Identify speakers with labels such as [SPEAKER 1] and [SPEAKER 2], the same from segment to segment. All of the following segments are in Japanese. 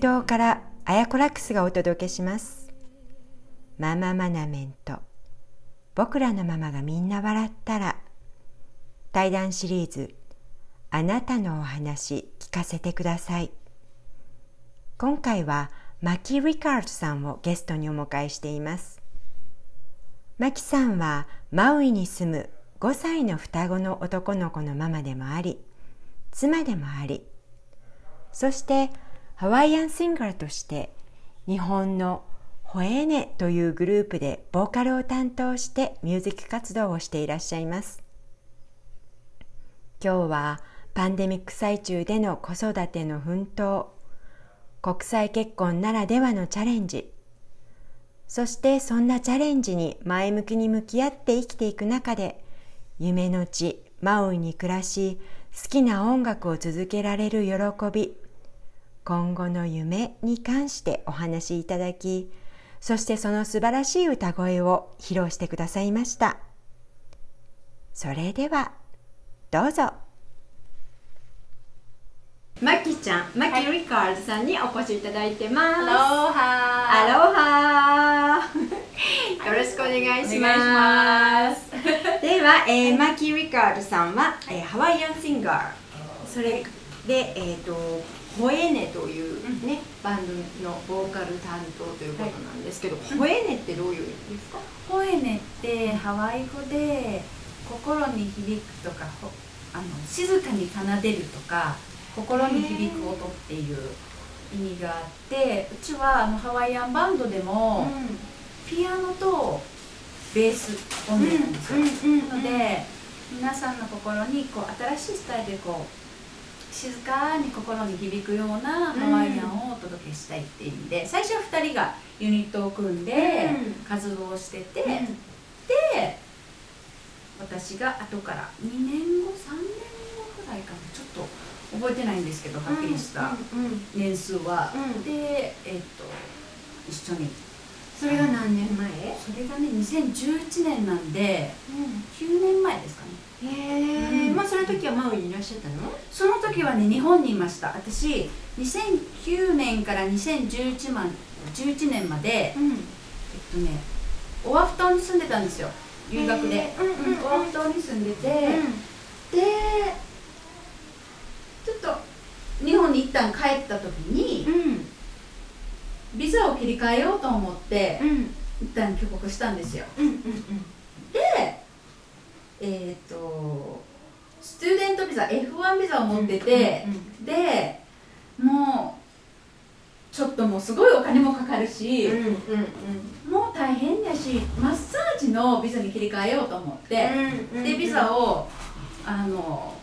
[SPEAKER 1] 島からアヤコラックスがお届けします。マママナメント僕らのママがみんな笑ったら。対談シリーズ。あなたのお話聞かせてください。今回はマキ・リカードさんをゲストにお迎えしています。マキさんはマウイに住む5歳の双子の男の子のママでもあり妻でもあり。そしてハワイアンシンガーとして日本のホエーネというグループでボーカルを担当してミュージック活動をしていらっしゃいます。今日はパンデミック最中での子育ての奮闘国際結婚ならではのチャレンジそしてそんなチャレンジに前向きに向き合って生きていく中で夢の地マウイに暮らし好きな音楽を続けられる喜び今後の夢に関してお話しいただきそしてその素晴らしい歌声を披露してくださいました。それではどうぞ。マキちゃん、マキリカーズさんにお越しいただいてます。
[SPEAKER 2] アロハ
[SPEAKER 1] アロハ よろしくお願いします。では、えー、マキリカードさんは、えーハワイアンシンガー、それで、えっ、と、ホエネというね、バンドのボーカル担当ということなんですけど、ホエネってどういう意味ですか？
[SPEAKER 2] ホエネってハワイ語で心に響くとかほあの静かに奏でるとか心に響く音っていう意味があってうちはあのハワイアンバンドでもピアノとベース音源なん。ですよ、なので皆さんの心にこう新しいスタイルでこう静かに心に響くようなハワイアンをお届けしたいっていう意味で最初は2人がユニットを組んで活動してて、で私が後から2年後3年後くらいかな。ちょっと覚えてないんですけどはっきりした年数は、
[SPEAKER 1] うん。
[SPEAKER 2] でえっと一緒に。
[SPEAKER 1] それが何年前？
[SPEAKER 2] それがね2011年なんで9年前ですかね
[SPEAKER 1] へえ、
[SPEAKER 2] うん。
[SPEAKER 1] まあその時はマウイにいらっしゃったの？
[SPEAKER 2] その時はね日本にいました。私2009年から2011ま11年までえっ
[SPEAKER 1] うん
[SPEAKER 2] とねオアフ島に住んでたんですよ。留学で、
[SPEAKER 1] うんうんうん。
[SPEAKER 2] オアフ島に住んでて、でちょっと日本に一旦帰った時に
[SPEAKER 1] うん。
[SPEAKER 2] ビザを切り替えようと思って
[SPEAKER 1] うん。
[SPEAKER 2] 一旦帰国したんですよ。
[SPEAKER 1] うんうん。
[SPEAKER 2] でえっ、とスチューデントビザ F1 ビザを持ってて、でもうちょっともうすごいお金もかかるし、
[SPEAKER 1] うんうんうん。
[SPEAKER 2] もう大変だしマッサージのビザに切り替えようと思って、
[SPEAKER 1] うん
[SPEAKER 2] でビザをあの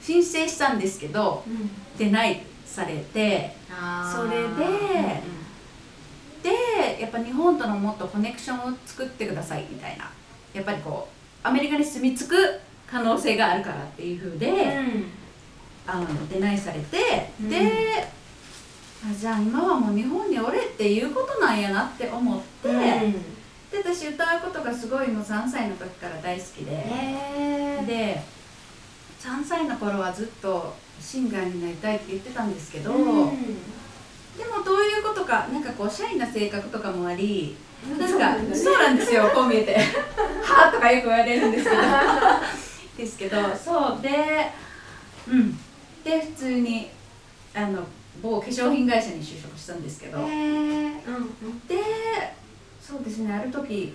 [SPEAKER 2] 申請したんですけど
[SPEAKER 1] うん。
[SPEAKER 2] デナイされてそれででやっぱ日本とのもっとコネクションを作ってくださいみたいな。やっぱりこうアメリカに住み着く可能性があるからっていうふうで、あのデナイされて、
[SPEAKER 1] うん。
[SPEAKER 2] であじゃあ今はもう日本におれっていうことなんやなって思って、
[SPEAKER 1] うん。
[SPEAKER 2] で私歌うことがすごいの3歳の時から大好きで、で3歳の頃はずっとシンガーになりたいって言ってたんですけど、
[SPEAKER 1] うん。
[SPEAKER 2] でもどういうことかなんかこうシャイな性格とかもありなんか
[SPEAKER 1] そうなんだね
[SPEAKER 2] そうなんですよこう見えて「はあ」とかよく言われるんですけど。ですけどそうでうん。で普通にあの某化粧品会社に就職したんですけど。
[SPEAKER 1] へえうん
[SPEAKER 2] でそうですねある時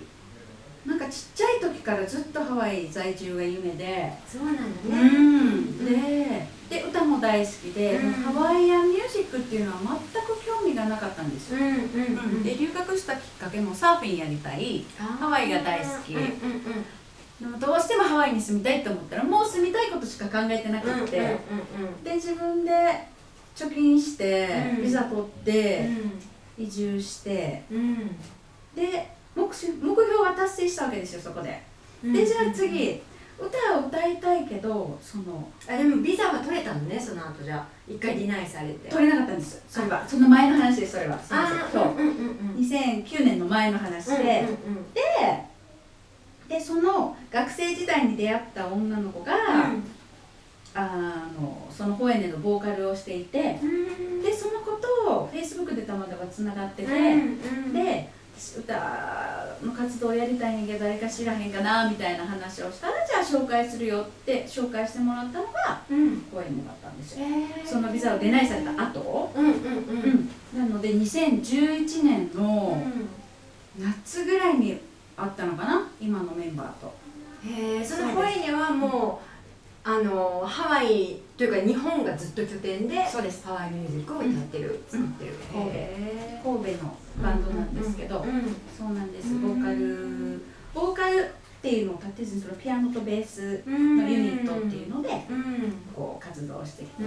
[SPEAKER 2] なんかちっちゃい時からずっとハワイ在住が夢で。
[SPEAKER 1] そうなんだ
[SPEAKER 2] う
[SPEAKER 1] ね
[SPEAKER 2] ん。でで歌も大好きで、
[SPEAKER 1] うん。
[SPEAKER 2] ハワイアンミュージックっていうのは全く興味がなかったんですよ、で留学したきっかけもサーフィンやりたい。ハワイが大好き。でもどうしてもハワイに住みたいと思ったらもう住みたいことしか考えてなくて、
[SPEAKER 1] うん
[SPEAKER 2] で自分で貯金して、
[SPEAKER 1] うん。
[SPEAKER 2] ビザ取って、移住して。で目標目標は達成したわけですよそこで、
[SPEAKER 1] うん
[SPEAKER 2] でじゃあ次歌を歌いたいけどその
[SPEAKER 1] あでもビザは取れたのねその後じゃあ。一回ディナイされて。
[SPEAKER 2] 取れなかったんです。それは。その前の話ですそれは。すいません
[SPEAKER 1] あ
[SPEAKER 2] 今
[SPEAKER 1] ーうんうんうん
[SPEAKER 2] 日2009年の前の話で、
[SPEAKER 1] うんうん
[SPEAKER 2] ででその学生時代に出会った女の子が、あのそのホエネのボーカルをしていて
[SPEAKER 1] うん。
[SPEAKER 2] でそのこととフェイスブックでたまたまつながってて、
[SPEAKER 3] うん
[SPEAKER 2] で私歌の活動をやりたいんやけど誰か知らへんかなみたいな話をしたらじゃあ紹介するよって紹介してもらったのが
[SPEAKER 3] うん。
[SPEAKER 2] 声にもらったんですよ。
[SPEAKER 3] えー。
[SPEAKER 2] そのビザを出ないされた後、
[SPEAKER 3] うんうんうん。
[SPEAKER 2] うん。なので2011年の夏ぐらいにあったのかな？今のメンバーと。
[SPEAKER 3] へえそのホイネはもうあのハワイというか日本がずっと拠点で
[SPEAKER 2] そうです。
[SPEAKER 3] ハワイミュージックを歌ってる、
[SPEAKER 2] うん。
[SPEAKER 3] 作ってる、
[SPEAKER 2] 神戸。
[SPEAKER 3] へ
[SPEAKER 2] 神戸のバンドなんですけど、そうなんです。
[SPEAKER 3] うん
[SPEAKER 2] ボーカル。ボーカルっていうのを立てずにそのピアノとベース
[SPEAKER 3] うん
[SPEAKER 2] のユニットっていうので
[SPEAKER 3] うん。
[SPEAKER 2] こう活動してきて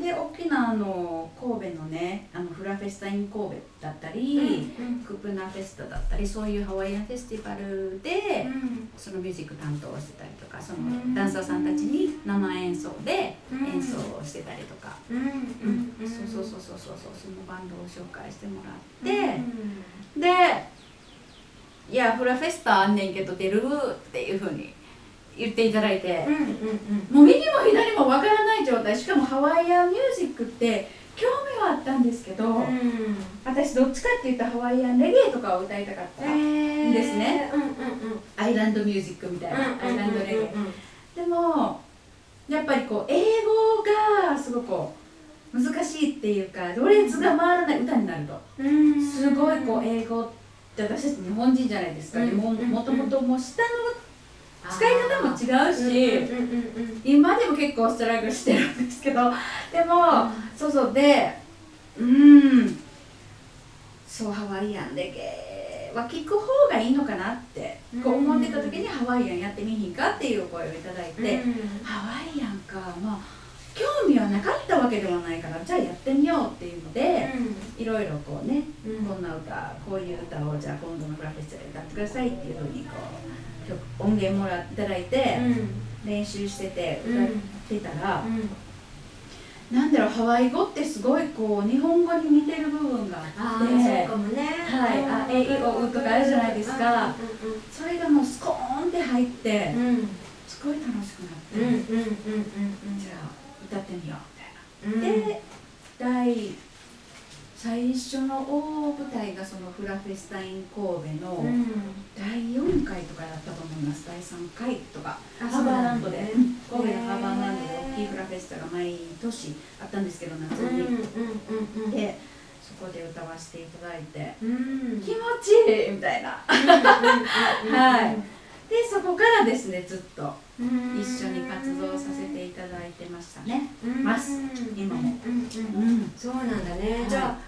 [SPEAKER 2] で沖縄の神戸のねあのフラフェスタイン神戸だったり、
[SPEAKER 3] うん。
[SPEAKER 2] クプナフェスタだったりそういうハワイアンフェスティバルで、
[SPEAKER 3] うん。
[SPEAKER 2] そのミュージック担当してたりとかそ
[SPEAKER 3] うん。
[SPEAKER 2] のダンサーさんたちに生演奏で
[SPEAKER 3] うん。
[SPEAKER 2] 演奏をしてたりとか、
[SPEAKER 3] うん。
[SPEAKER 2] そうそうそうそうそうそのバンドを紹介してもら
[SPEAKER 3] う
[SPEAKER 2] って、
[SPEAKER 3] ん。
[SPEAKER 2] で「いやフラフェスタあんねんけど出る?」っていうふうに言っていただいて。
[SPEAKER 3] う、んうん
[SPEAKER 2] もう右も左もわからない状態。しかもハワイアンミュージックって興味はあったんですけど、
[SPEAKER 3] うん。
[SPEAKER 2] 私どっちかって言ったらハワイアンレゲエとかを歌いたかった、
[SPEAKER 3] うん
[SPEAKER 2] ですね。
[SPEAKER 3] うんうんうん。
[SPEAKER 2] アイランドミュージックみたいな、アイランドレゲエ、でもやっぱりこう英語がすごく難しいっていうかロレツが回らない歌になると。
[SPEAKER 3] うん。
[SPEAKER 2] すごいこう英語って私たち日本人じゃないですか、
[SPEAKER 3] うん
[SPEAKER 2] ももともともう下の使い方も違うし、今でも結構ストラグルしてるんですけど でも、そうそう。でうん。そうハワイアンレゲエは聞く方がいいのかなって。こう思ってた時にハワイアンやってみひんかっていう声をいただいて、
[SPEAKER 3] うん。
[SPEAKER 2] ハワイアンか。まあ興味はなかったわけではないからじゃあやってみようっていうので、いろいろこうね、
[SPEAKER 3] うん。
[SPEAKER 2] こんな歌こういう歌をじゃあ今度のグラフェスで歌ってくださいっていうふうにこう曲音源もらっていただいて、練習してて歌ってたら、なんだろうハワイ語ってすごいこう日本語に似てる部分があ
[SPEAKER 3] あ
[SPEAKER 2] って
[SPEAKER 3] ーそうかもね。
[SPEAKER 2] はいあえいおうとかあるじゃないですか。それがもうスコーンって入ってすごい楽しくなって、じゃあ歌ってみようみ
[SPEAKER 3] うん
[SPEAKER 2] たいな。で第最初の大舞台がそのフラフェスタイン神戸の
[SPEAKER 3] うん。
[SPEAKER 2] 第4回とかだったと思います。第3回とか。
[SPEAKER 3] あ
[SPEAKER 2] ハーバーランドで、神戸のハーバーランドで大きいフラフェスタが毎年あったんですけど夏に、
[SPEAKER 3] うんうんうんうん
[SPEAKER 2] でそこで歌わせていただいて、
[SPEAKER 3] うん。
[SPEAKER 2] 気持ちいいみたいな。はい。でそこからですねずっと一緒に活動させていただいてましたね。ます。今も。
[SPEAKER 3] うんうん
[SPEAKER 2] うん。
[SPEAKER 3] そうなんだね、
[SPEAKER 2] はい。
[SPEAKER 3] じゃ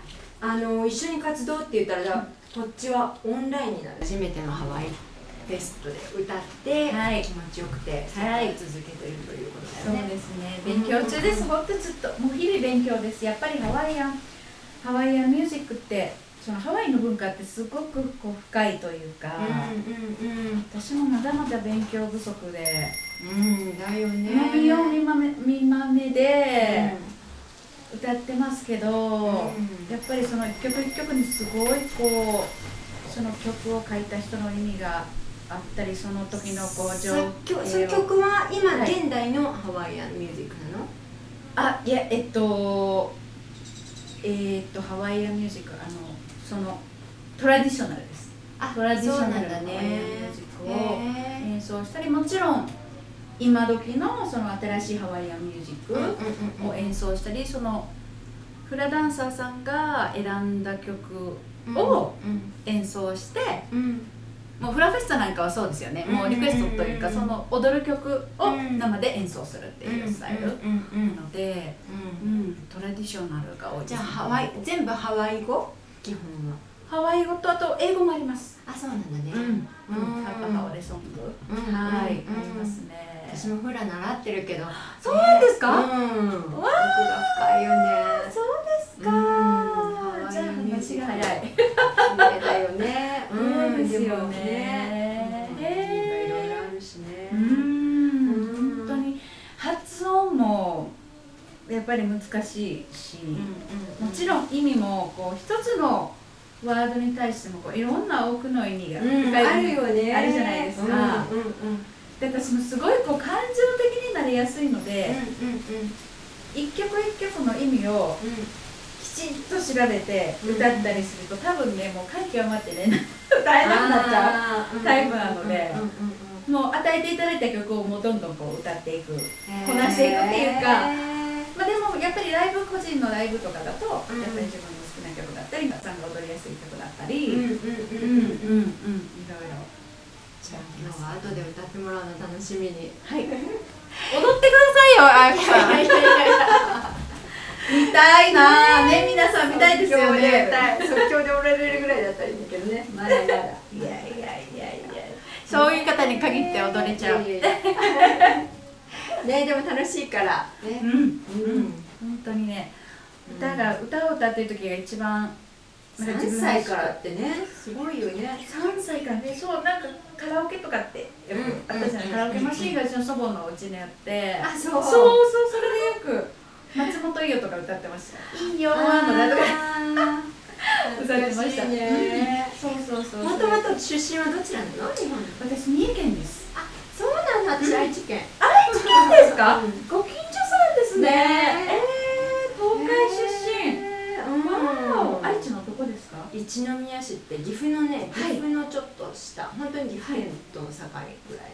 [SPEAKER 3] ああの一緒に活動って言ったらじゃあこっちはオンラインになる。初めてのハワイフェストで歌って、
[SPEAKER 2] はい。
[SPEAKER 3] 気持ちよくて
[SPEAKER 2] はい。
[SPEAKER 3] 続けているということ
[SPEAKER 2] そう
[SPEAKER 3] だよね。
[SPEAKER 2] ですね。勉強中です。本当ずっともう日々勉強です。やっぱりハワイアンハワイアンミュージックってそのハワイの文化ってすごくこう深いというか、
[SPEAKER 3] うんうん。
[SPEAKER 2] 私もまだまだ勉強不足で、
[SPEAKER 3] うんうんだよね。
[SPEAKER 2] 見よう見まめ見まめで歌ってますけど、やっぱりその一曲一曲にすごいこうその曲を書いた人の意味があったりその時のこう情
[SPEAKER 3] 作曲作曲は今現代のハワイアンミュージックなの、
[SPEAKER 2] あいやえっとえっとハワイアンミュージックあのそのトラディショナルです。
[SPEAKER 3] あ
[SPEAKER 2] トラディショナル
[SPEAKER 3] そうなんだね。
[SPEAKER 2] ハワイアンミュージックを
[SPEAKER 3] へ
[SPEAKER 2] 演奏したりもちろん今時のその新しいハワイアンミュージックを演奏したりそのフラダンサーさんが選んだ曲
[SPEAKER 3] うん
[SPEAKER 2] を
[SPEAKER 3] うん。
[SPEAKER 2] 演奏して
[SPEAKER 3] うん。
[SPEAKER 2] もうフラフェスタなんかはそうですよね。
[SPEAKER 3] うん
[SPEAKER 2] もうリクエストというか
[SPEAKER 3] うん
[SPEAKER 2] その踊る曲を
[SPEAKER 3] うん。
[SPEAKER 2] 生で演奏するっていうスタイルなので、
[SPEAKER 3] うん
[SPEAKER 2] うん、トラディショナルが多いです
[SPEAKER 3] じゃあハワイ全部ハワイ語？基本は。
[SPEAKER 2] ハワイ語とあと英語もあります。
[SPEAKER 3] あそうなんだね。
[SPEAKER 2] うん、
[SPEAKER 3] うん。
[SPEAKER 2] ハワレソング、
[SPEAKER 3] うん。
[SPEAKER 2] はい、あ
[SPEAKER 3] うん。
[SPEAKER 2] りますね。
[SPEAKER 3] 私もフラ習ってるけど。
[SPEAKER 2] そうなんですか？
[SPEAKER 3] うん。奥が深いよね。
[SPEAKER 2] そうです
[SPEAKER 3] か。うん。
[SPEAKER 2] じゃあ話が早い。
[SPEAKER 3] 綺麗だよね。
[SPEAKER 2] そ うですよ
[SPEAKER 3] も
[SPEAKER 2] ね
[SPEAKER 3] うんいろいろあるしね。
[SPEAKER 2] うん、
[SPEAKER 3] うん
[SPEAKER 2] 本当に。発音もやっぱり難しいし、もちろん意味もこう一つのワードに対してもこういろんな多くの意味が
[SPEAKER 3] あるよね。
[SPEAKER 2] あるじゃないですか。
[SPEAKER 3] うんうんうん
[SPEAKER 2] で私もすごいこう感情的になりやすいので、
[SPEAKER 3] うんうんうん
[SPEAKER 2] 一曲一曲の意味をきちんと調べて歌ったりすると多分ねもう感極まってね 歌えなくなっちゃうタイプなのでもう与えていただいた曲をもうどんどんこう歌っていくこなしていくっていうかまあ、でもやっぱりライブ個人のライブとかだと、やっぱり自分の好きな曲だったりさんが踊りやすい曲だったり。うんうんうんうん
[SPEAKER 3] じゃあ今日は後で歌ってもらうの楽しみに。
[SPEAKER 2] はい。踊ってくださいよあきさん見たいなね皆さん見たいですよね。
[SPEAKER 3] 即興で踊れるぐらいだったらいいんだけどね。まだまだいやいや
[SPEAKER 2] いやいやそういう方に限って踊れちゃう。
[SPEAKER 3] ねでも楽しいから。
[SPEAKER 2] ね。うん、うん、本当にね。歌が、歌を歌ってる時が一番
[SPEAKER 3] 3歳からってね。すごいよね。
[SPEAKER 2] 3歳からね。そうなんかカラオケとかってよくあったじゃない、カラオケマシンがうちの祖母のお家にあって。
[SPEAKER 3] あそう。そう
[SPEAKER 2] そうそれでよく松本伊代とか歌ってました「いいよー」のだとか歌ってました。ね、そうそうそう
[SPEAKER 3] もともと出身はどちらなの？日本。
[SPEAKER 2] 私三重県です。
[SPEAKER 3] あそうなんだ。私愛知県。
[SPEAKER 2] 愛知県ですか、ご近所さんですね。え。ー、東海出身。わ愛知のどこですか？
[SPEAKER 3] 一宮市って岐阜のね岐阜のちょっと下、本当に岐阜県との境ぐらい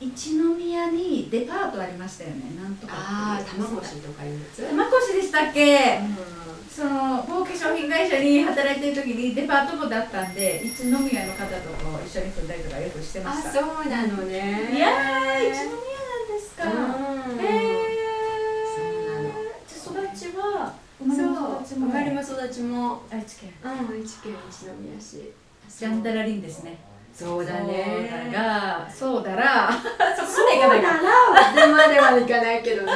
[SPEAKER 2] 一宮にデパートありましたよね。なんとか
[SPEAKER 3] ああ玉越とかいうやつ？
[SPEAKER 2] 玉越でしたっけ、その某化粧品会社に働いてる時にデパートもだったんで一宮の方とこう一緒に住んだりとかよくしてました。
[SPEAKER 3] あそうなのね。
[SPEAKER 2] いやー一宮なんですか、へえそうなの。育ちは
[SPEAKER 3] 生まれも育ちも生まれも育ちも。
[SPEAKER 2] 愛知県。
[SPEAKER 3] うん愛知県一宮市
[SPEAKER 2] ジャンダラリンですね。
[SPEAKER 3] そうだね。
[SPEAKER 2] そうだがそうだら。そ
[SPEAKER 3] こまでいかないかでまではいかないけどね。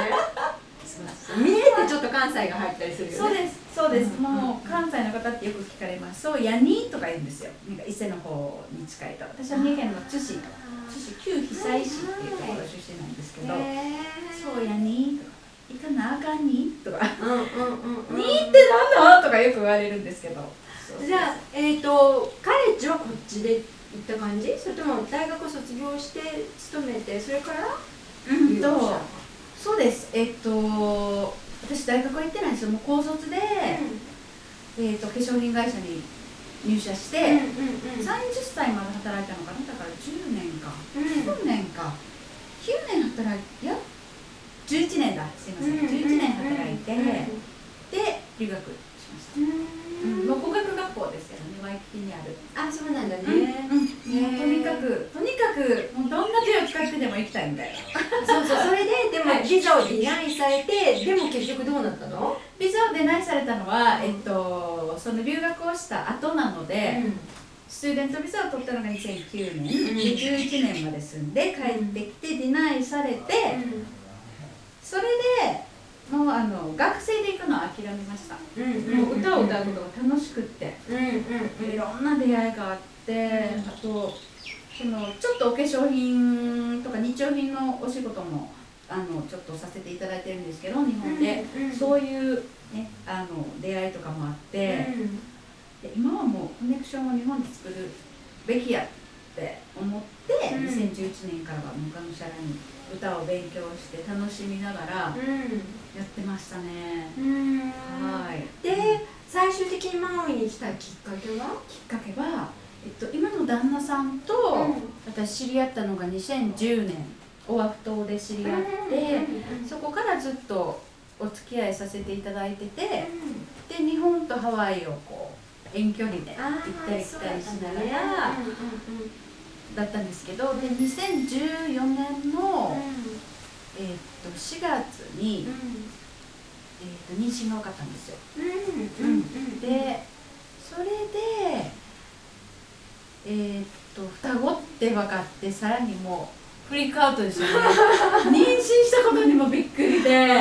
[SPEAKER 3] 見えてちょっと関西が入ったりするよね。
[SPEAKER 2] そうです。そうです、うん、もう関西の方ってよく聞かれます。そうやにとか言うんですよ。なんか伊勢の方に近いと。私は三重県の津市津市旧久西市っていうところ出身なんですけど。そうやにとか行かなあかんに？とか「うんうんうん、にってなんだ?」とかよく言われるんですけど。
[SPEAKER 3] じゃあえっ、ー、とカレッジはこっちで行った感じ？それとも大学卒業して勤めてそれから？
[SPEAKER 2] うん。とそうです。えっ、ー、と私大学は行ってないんですよ。もう高卒で、うん、えーと、化粧品会社に入社して、うんうんうん、30歳まで働いたのかな？だから10年か、うん、9年か。9年働いていや11年だすいません、うんうん、11年働いて、うんうん、で留学しましたうん、もう語学学校ですけどねワイキキにある
[SPEAKER 3] あそうなんだね、
[SPEAKER 2] うんうん、とにかくとにかくもうどんな手を使ってでも行きたいみたい
[SPEAKER 3] なそうそうそれででもビザをデナイされてでも結局どうなったの
[SPEAKER 2] ビザをデナイされたのは、えっと、その留学をした後なので、うん。スチューデントビザを取ったのが2009年、うん、11年まで住んで帰ってきてディナイされて、それでもうあの学生で行くのは諦めました、もう歌を歌うことが楽しくって、いろんな出会いがあって、あとそのちょっとお化粧品とか日用品のお仕事もあのちょっとさせていただいてるんですけど日本で、そういう、ね、あの出会いとかもあって、で今はもうコネクションを日本で作るべきやって思って、2011年からはもうがむしゃらに歌を勉強して楽しみながらやってましたね、うん、はい。
[SPEAKER 3] で最終的にマウイに来たきっかけは？
[SPEAKER 2] きっかけは、えっと、今の旦那さんと私知り合ったのが2010年オアフ島で知り合って、そこからずっとお付き合いさせていただいてて、で日本とハワイをこう遠距離で行ったり来たりしながら、だったんですけどで2014年の、えー、と4月に、えー、と妊娠が分かったんですよ。でそれで、えー、と双子って分かってさらにもうフリックアウトですよね。妊娠したことにもびっくりで上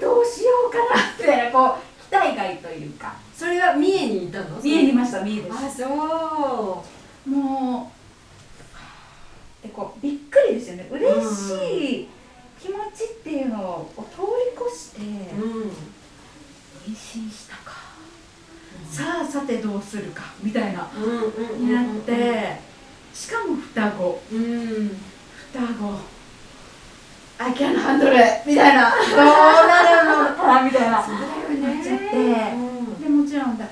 [SPEAKER 2] どうしようかなってこう期待外というか
[SPEAKER 3] それは三重にいたの？
[SPEAKER 2] 三重にいました三重です。
[SPEAKER 3] あそう。
[SPEAKER 2] もうでこうびっくりですよね。嬉しい気持ちっていうのを通り越して、うん、妊娠したか、うん、さあさてどうするかみたいな、になってしかも双子、うん、双子。I can handle it みたいな。どうなるの？かみたいな。そうだよね。で
[SPEAKER 3] うん
[SPEAKER 2] でもちろんだ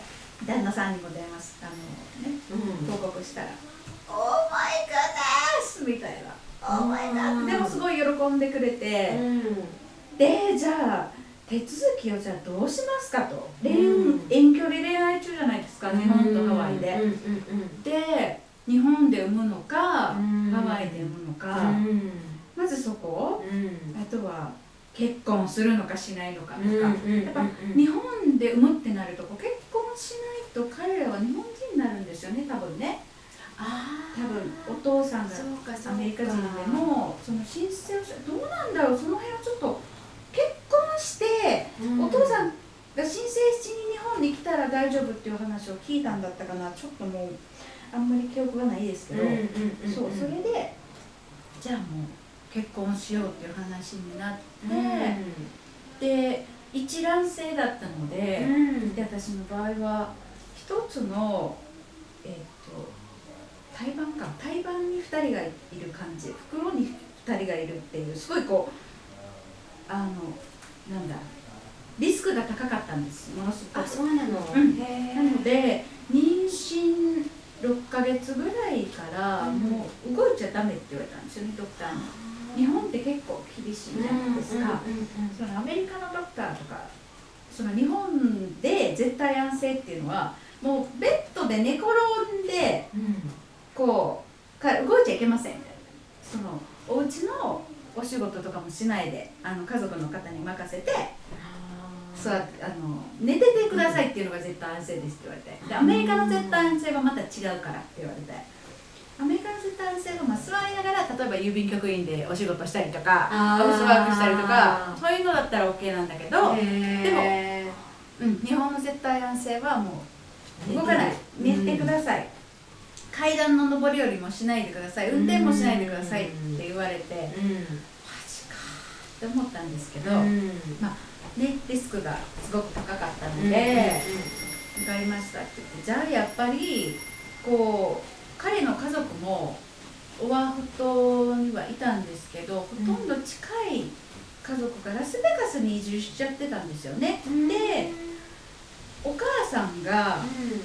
[SPEAKER 2] 旦那さんにも電話しあのね
[SPEAKER 3] うん。
[SPEAKER 2] 報告したら「オーマイガーです!」みたいな「オーマイガー」でもすごい喜んでくれて、でじゃあ手続きをじゃあどうしますかと。遠距離恋愛中じゃないですか日本とハワイで、で日本で産むのか、
[SPEAKER 3] うん。
[SPEAKER 2] ハワイで産むのか、
[SPEAKER 3] うん。
[SPEAKER 2] まずそこ
[SPEAKER 3] うん。
[SPEAKER 2] あとは結婚するのかしないのかとか、
[SPEAKER 3] うん
[SPEAKER 2] やっぱ日本で産むってなると結婚しないと彼らは日本人になるんですよね多分ね。
[SPEAKER 3] あ
[SPEAKER 2] 多分お父さんがアメリカ人でもその申請をしどうなんだろうその辺はちょっと結婚してお父さんが申請しに日本に来たら大丈夫っていう話を聞いたんだったかな。ちょっともうあんまり記憶がないですけど、そうそれでじゃあもう結婚しようっていう話になって、で一卵性だったので,、で私の場合は一つのえっ、と胎盤か。胎盤に2人がいる感じ。袋に2人がいるっていうすごいこうあのなんだリスクが高かったんです。ものすごく。
[SPEAKER 3] あそうなの。
[SPEAKER 2] うん。なので妊娠6ヶ月ぐらいから
[SPEAKER 3] うん。
[SPEAKER 2] もう動いちゃダメって言われたんですよねドクターに日本って結構厳しいじゃないですか、そのアメリカのドクターとかその日本で絶対安静っていうのはもうベッドで寝転んでこうか動いちゃいけませんみたいな。そのお家のお仕事とかもしないであの家族の方に任せてそうあの寝ててくださいっていうのが絶対安静ですって言われて。でアメリカの絶対安静はまた違うからって言われてアメリカの絶対安静はまあ座りながら例えば郵便局員でお仕事したりとか
[SPEAKER 3] あー。
[SPEAKER 2] ハウスワークしたりとかそういうのだったら OK なんだけど、
[SPEAKER 3] で
[SPEAKER 2] うん、日本の絶対安静はもう動かない。寝てください、階段の上り下りもしないでください。運転もしないでくださいって言われて、マジかって思ったんですけど、ね、リスクがすごく高かったので、分かりましたって言ってじゃあやっぱりこう彼の家族もオアフ島にはいたんですけどほとんど近い家族がラスベガスに移住しちゃってたんですよね。でお母さんが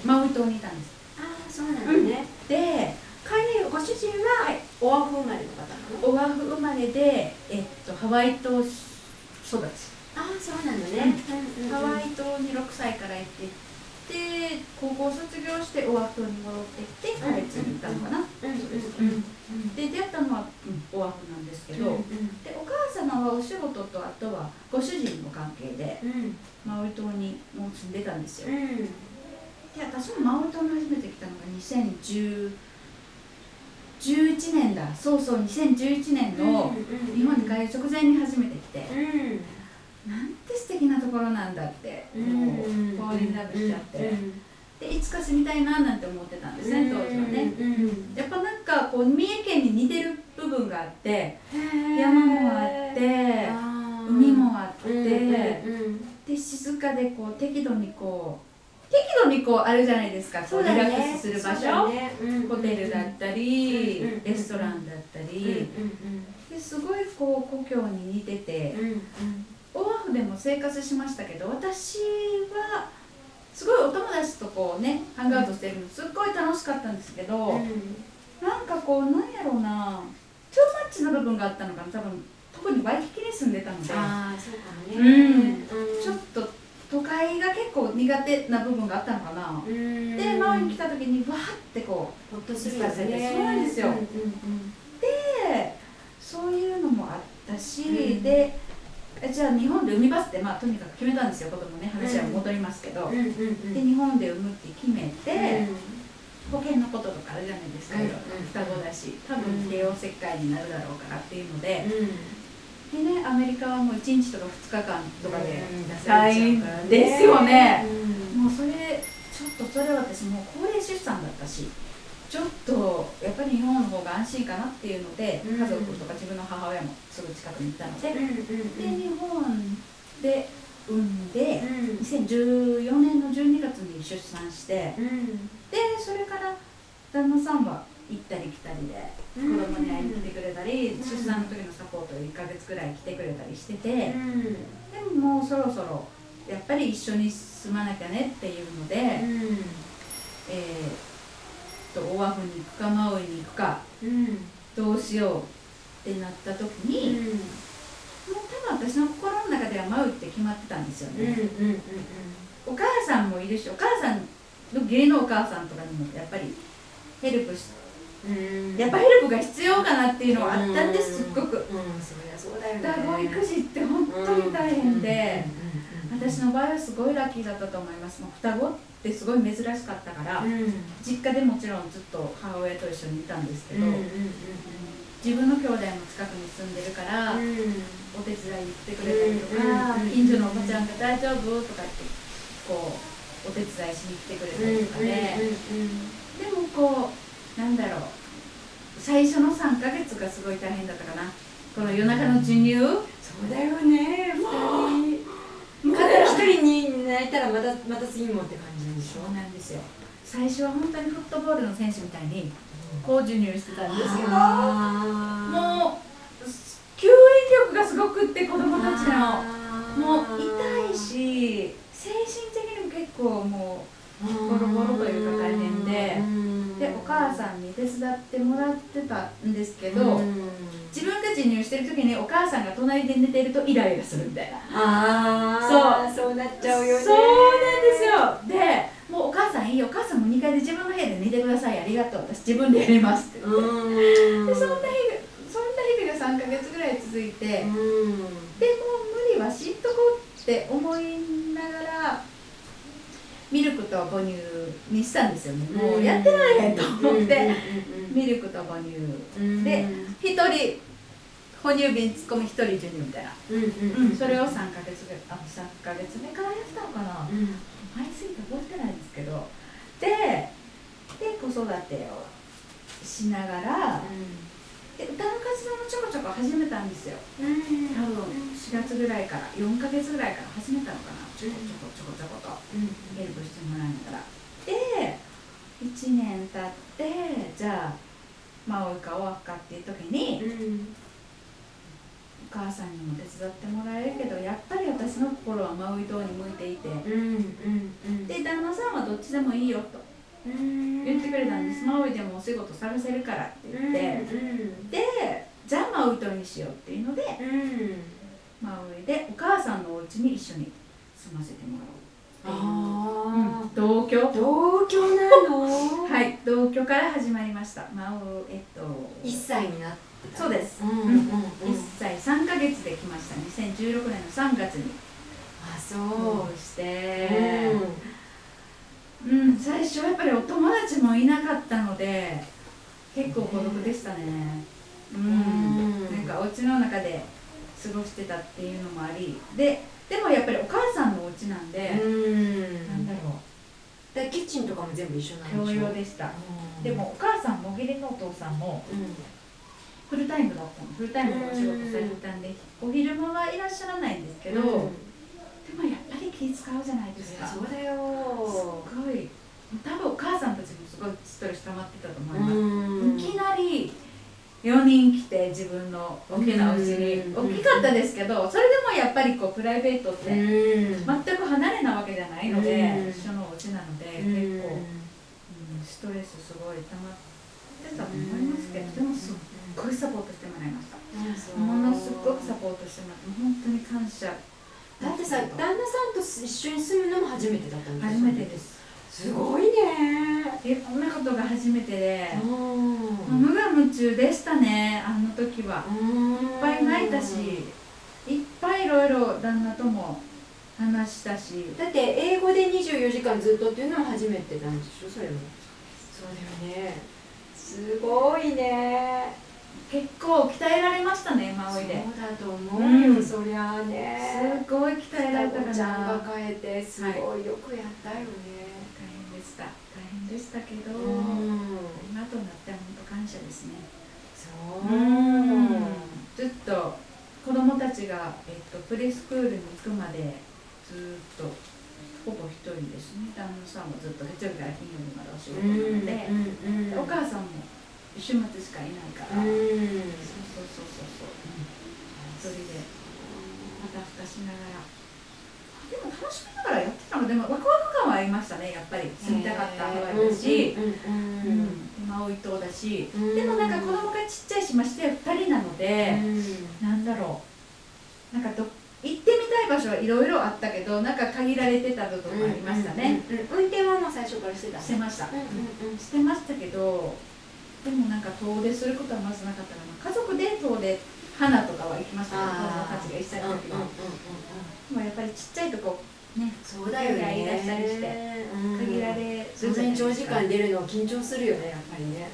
[SPEAKER 2] マウイ島にいたんです。
[SPEAKER 3] ああそうなのね。
[SPEAKER 2] で
[SPEAKER 3] 彼ご主人はオアフ生まれの方なの？
[SPEAKER 2] オアフ生まれで、えっと、ハワイ島育ち。
[SPEAKER 3] ああそうなのね。
[SPEAKER 2] ハワイ島に6歳から行ってで高校卒業してオアフ島に戻ってきてカレッジに行ったのかな、で出会ったのは、うん、オアフなんですけど、でお母様はお仕事とあとはご主人の関係でマウイ島にもう住んでたんですよ、で私もマウイ島に初めて来たのが2010 11年だ。そうそう2011年の日本に帰る直前に初めて来て、なんて素敵なところなんだって、もうフォーリンラブしちゃって、でいつか住みたいななんて思ってたんですね当時はね、やっぱなんかこう三重県に似てる部分があって山もあって海もあって、で静かでこう適度にこう適度にこうあるじゃないですかこうリラックスする場所、ホテルだったり、
[SPEAKER 3] うん
[SPEAKER 2] レストランだったり、ですごいこう故郷に似てて、オアフでも生活しましたけど私はすごいお友達とこうねハングアウトしてるのすっごい楽しかったんですけど、なんかこうなんやろうなトゥーマッチな部分があったのかな多分特にワイキキに住んでたので
[SPEAKER 3] ああそうかね。
[SPEAKER 2] ん。ちょっと都会が結構苦手な部分があったのかな、でマウイに来た時にわーってこ
[SPEAKER 3] ほっとするよね。
[SPEAKER 2] そうなんですよ。
[SPEAKER 3] うんうん
[SPEAKER 2] うでそういうのもあったし、
[SPEAKER 3] うん。
[SPEAKER 2] でえじゃあ日本で産みますってまあとにかく決めたんですよ子供ね話は戻りますけど、
[SPEAKER 3] うんうんうん。
[SPEAKER 2] で日本で産むって決めて、
[SPEAKER 3] うん。
[SPEAKER 2] 保険のこととかあるじゃないですか、
[SPEAKER 3] うん
[SPEAKER 2] 双子だし多分帝王切開になるだろうからっていうので、でねアメリカはもう1日とか2日間とかで
[SPEAKER 3] うん
[SPEAKER 2] 大変ですよね、
[SPEAKER 3] うん
[SPEAKER 2] もうそれちょっとそれ私もう高齢出産だったしちょっとやっぱり日本の方が安心かなっていうので、
[SPEAKER 3] うん。
[SPEAKER 2] 家族とか自分の母親もすぐ近くに行ったので、
[SPEAKER 3] うんうんうん
[SPEAKER 2] で日本で産んで、
[SPEAKER 3] うん。
[SPEAKER 2] 2014年の12月に出産して
[SPEAKER 3] うん。
[SPEAKER 2] でそれから旦那さんは行ったり来たりで子供に会いに来てくれたり、
[SPEAKER 3] うん
[SPEAKER 2] 出産の時のサポート1ヶ月くらい来てくれたりしてて、
[SPEAKER 3] うん。
[SPEAKER 2] でももうそろそろやっぱり一緒に住まなきゃねっていうので、えー、とオアフに行くかマウイに行くか
[SPEAKER 3] うん。
[SPEAKER 2] どうしようってなった時に、もう多分私の心の中ではマウイって決まってたんですよ
[SPEAKER 3] うんうん
[SPEAKER 2] ね、
[SPEAKER 3] うん。
[SPEAKER 2] お母さんもいるしお母さんの義理のお母さんとかにもやっぱりヘルプし
[SPEAKER 3] うん。
[SPEAKER 2] やっぱヘルプが必要かなっていうのはあったんですすっごく。
[SPEAKER 3] うんだよね。
[SPEAKER 2] 双子育児って本当に大変で私の場合はすごいラッキーだったと思います。もう双子ってすごい珍しかったから
[SPEAKER 3] うん。うん
[SPEAKER 2] 実家でもちろんずっと母親と一緒にいたんですけど、
[SPEAKER 3] うんうん
[SPEAKER 2] 自分の兄弟も近くに住んでるから、
[SPEAKER 3] うん。
[SPEAKER 2] お手伝いに来てくれたりとか、
[SPEAKER 3] うん
[SPEAKER 2] 近所のおばちゃんが「大丈夫?」とかってこうお手伝いしに来てくれたりとかで、でもこうなんだろう。最初の3ヶ月がすごい大変だったかな。この夜中の授乳？
[SPEAKER 3] そうだよね一人に泣いたらまたまた次もって感じなんでしょ？
[SPEAKER 2] そうなんですよ最初は本当にフットボールの選手みたいにこう授乳してたんですけどもう吸引力がすごくって子供たちの。もう痛いし精神的にも結構もうボロボロというか大変で。でお母さんに手伝ってもらってたんですけど、自分が授乳してる時にお母さんが隣で寝てるとイライラするみたいな。
[SPEAKER 3] ああそう。そうなっちゃうよね。
[SPEAKER 2] そうなんですよ。でもうお母さんいいよ。お母さんも2階で自分の部屋で寝てください。ありがとう。私自分でやりますって言って、
[SPEAKER 3] うん
[SPEAKER 2] でそんな日がそんな日々が3ヶ月ぐらい続いて、でもう無理はしんとこうって思いながらミルクと母乳にしたんですよね、もうやってられへんと思って、ミルクと母乳で1人哺乳瓶突っ込み1人授乳みたいな、うんそれを3ヶ月ぐらいあ3ヶ月目からやってたのかな、前すぎて覚えてないんですけどでで子育てをしながらで歌の活動もちょこちょこ始めたんですよ多分4月ぐらいから4ヶ月ぐらいから始めたのかなちょこちょこちょこちょことヘルプしてもらいながらで1年経ってじゃあまあ追いか終わっかっていう時にお母さんにも手伝ってもらえるけどやっぱり私の心はマウイ島に向いていてで旦那さんはどっちでもいいよと言ってくれたんですマウイでもお仕事探せるからって言ってでじゃあマウイ島にしようっていうのでマウイでお母さんのお家に一緒に住ませてもらおう
[SPEAKER 3] あ
[SPEAKER 2] うん同居。
[SPEAKER 3] 同居なの？
[SPEAKER 2] はい同居から始まりました。マウえっと
[SPEAKER 3] 一歳になってた。
[SPEAKER 2] そうです。
[SPEAKER 3] うんうんうん。
[SPEAKER 2] 1歳。3ヶ月で来ました。2016年の3月に。
[SPEAKER 3] あそ
[SPEAKER 2] そう
[SPEAKER 3] う
[SPEAKER 2] して。うん、最初やっぱりお友達もいなかったので結構孤独でしたね。うん、
[SPEAKER 3] うん。
[SPEAKER 2] なんかお家の中で過ごしてたっていうのもあり。ででもやっぱりお母さんのお家なんで、
[SPEAKER 3] うん。
[SPEAKER 2] なんだろ
[SPEAKER 3] だからキッチンとかも全部一緒なん
[SPEAKER 2] う
[SPEAKER 3] でしょ？
[SPEAKER 2] 共用でした、
[SPEAKER 3] うん。
[SPEAKER 2] でもお母さんも義理のお父さんも
[SPEAKER 3] うん。
[SPEAKER 2] フルタイムだったの。フルタイムのお仕事されてたんで、お昼間はいらっしゃらないんですけど、でもやっぱり気使うじゃないですか。
[SPEAKER 3] そうだよ。
[SPEAKER 2] すごい多分お母さんたちもすごいストレス溜まってたと思います、
[SPEAKER 3] うん。
[SPEAKER 2] いきなり4人来て自分の大きなお家に
[SPEAKER 3] うん。
[SPEAKER 2] 大きかったですけどそれでもやっぱりこうプライベートって
[SPEAKER 3] うん。
[SPEAKER 2] 全く離れなわけじゃないので
[SPEAKER 3] うん。
[SPEAKER 2] 一緒のお家なので
[SPEAKER 3] うん。
[SPEAKER 2] 結構、うん、ストレスすごい溜まってたと思いますけどでもすっごいサポートしてもらいました。ものすごくサポートしてもらって本当に感謝。
[SPEAKER 3] だってさ旦那さんと一緒に住むのも初めてだったん
[SPEAKER 2] 初めてです
[SPEAKER 3] すごいね。
[SPEAKER 2] でこんなことが初めてで。
[SPEAKER 3] うん。
[SPEAKER 2] 無我夢中でしたねあの時は。
[SPEAKER 3] い
[SPEAKER 2] いっぱい泣いたしいっぱいいろいろ旦那とも話したし。
[SPEAKER 3] だって英語で24時間ずっとっていうのも初めてなんでしょそれもそうだよね。すごいね。
[SPEAKER 2] 結構鍛えられましたねマウイで。
[SPEAKER 3] そうだと思うよ、
[SPEAKER 2] うん。
[SPEAKER 3] そりゃあね。
[SPEAKER 2] すごい鍛えられたか
[SPEAKER 3] 双子ちゃん
[SPEAKER 2] な
[SPEAKER 3] が変えてすごいよくやったよね、
[SPEAKER 2] 大変でした大変でしたけど、
[SPEAKER 3] うん。
[SPEAKER 2] 今となっては本当感謝ですね。
[SPEAKER 3] そう。
[SPEAKER 2] ずっと子供たちが、えっと、プレスクールに行くまでずっとほぼ一人ですね。旦那さんもずっと月曜日から金曜日までお仕事なので、
[SPEAKER 3] うん
[SPEAKER 2] お母さんも週末しかいないから、
[SPEAKER 3] うん。
[SPEAKER 2] そうそうそうそうそう、一人でまたふたしながらでも楽しみながらやってたのでもワクワク感はありましたねやっぱり。住みたかったハワイだし、
[SPEAKER 3] うんうん
[SPEAKER 2] うんマウイ島だし、
[SPEAKER 3] うん
[SPEAKER 2] でもなんか子供がちっちゃいしまして2人なので、
[SPEAKER 3] うん。
[SPEAKER 2] なんだろう。なんかど行ってみたい場所はいろいろあったけどなんか限られてた部分もありましたね、
[SPEAKER 3] うんうんうん。運転はもう最初からしてた
[SPEAKER 2] してました、
[SPEAKER 3] うんうんうん。
[SPEAKER 2] してましたけどでもなんか遠出することはまずなかったかな。家族で遠出花とかは行きましたけど子供たちが一歳の時は、でもやっぱりちっちゃいとこね
[SPEAKER 3] そうだよね。
[SPEAKER 2] 海外いらしたりして
[SPEAKER 3] うん
[SPEAKER 2] 限られる
[SPEAKER 3] そん。なに長時間出るの緊張するよねやっぱりね。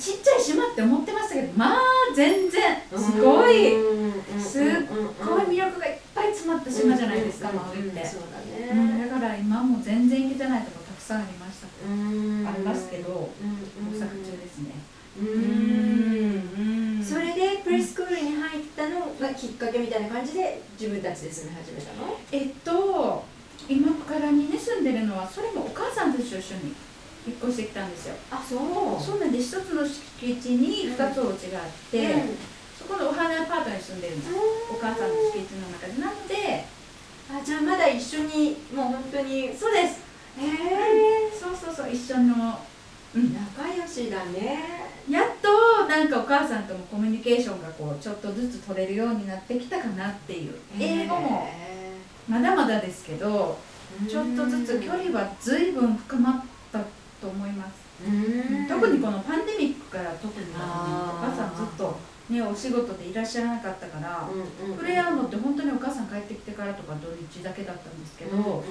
[SPEAKER 2] ちっちゃい島って思ってましたけどまあ全然すごいすっごい魅力がいっぱい詰まった島じゃないですか、マウイって、
[SPEAKER 3] そうだ
[SPEAKER 2] うん。
[SPEAKER 3] ね
[SPEAKER 2] だから今も全然行けてないとこたくさんありました、
[SPEAKER 3] うん。
[SPEAKER 2] ありますけど
[SPEAKER 3] うん。
[SPEAKER 2] 模索中ですね。
[SPEAKER 3] うん
[SPEAKER 2] うん
[SPEAKER 3] それでプレスクールに入ったのがきっかけみたいな感じで自分たちで住み始めたの？
[SPEAKER 2] えっと今からにね住んでるのはそれもお母さんたちと一緒に引っ越してきたんですよ。
[SPEAKER 3] あそう。
[SPEAKER 2] そうなんで一つの敷地に二つお家があって、そこのお花アパートに住んでるんですお母さんの敷地の中で。なので
[SPEAKER 3] あじゃあまだ一緒にもう本当に。
[SPEAKER 2] そうです。
[SPEAKER 3] へえ
[SPEAKER 2] そうそうそう。一緒のうん
[SPEAKER 3] 仲良しだね。
[SPEAKER 2] やっとなんかお母さんともコミュニケーションがこうちょっとずつ取れるようになってきたかなっていう。英語も
[SPEAKER 3] へ
[SPEAKER 2] まだまだですけど
[SPEAKER 3] ー
[SPEAKER 2] ちょっとずつ距離は随分深まったと思います。
[SPEAKER 3] うん。
[SPEAKER 2] 特にこのパンデミックから特にお母さんずっとねお仕事でいらっしゃらなかったから触れ合うのって本当にお母さん帰ってきてからとか土日だけだったんですけど、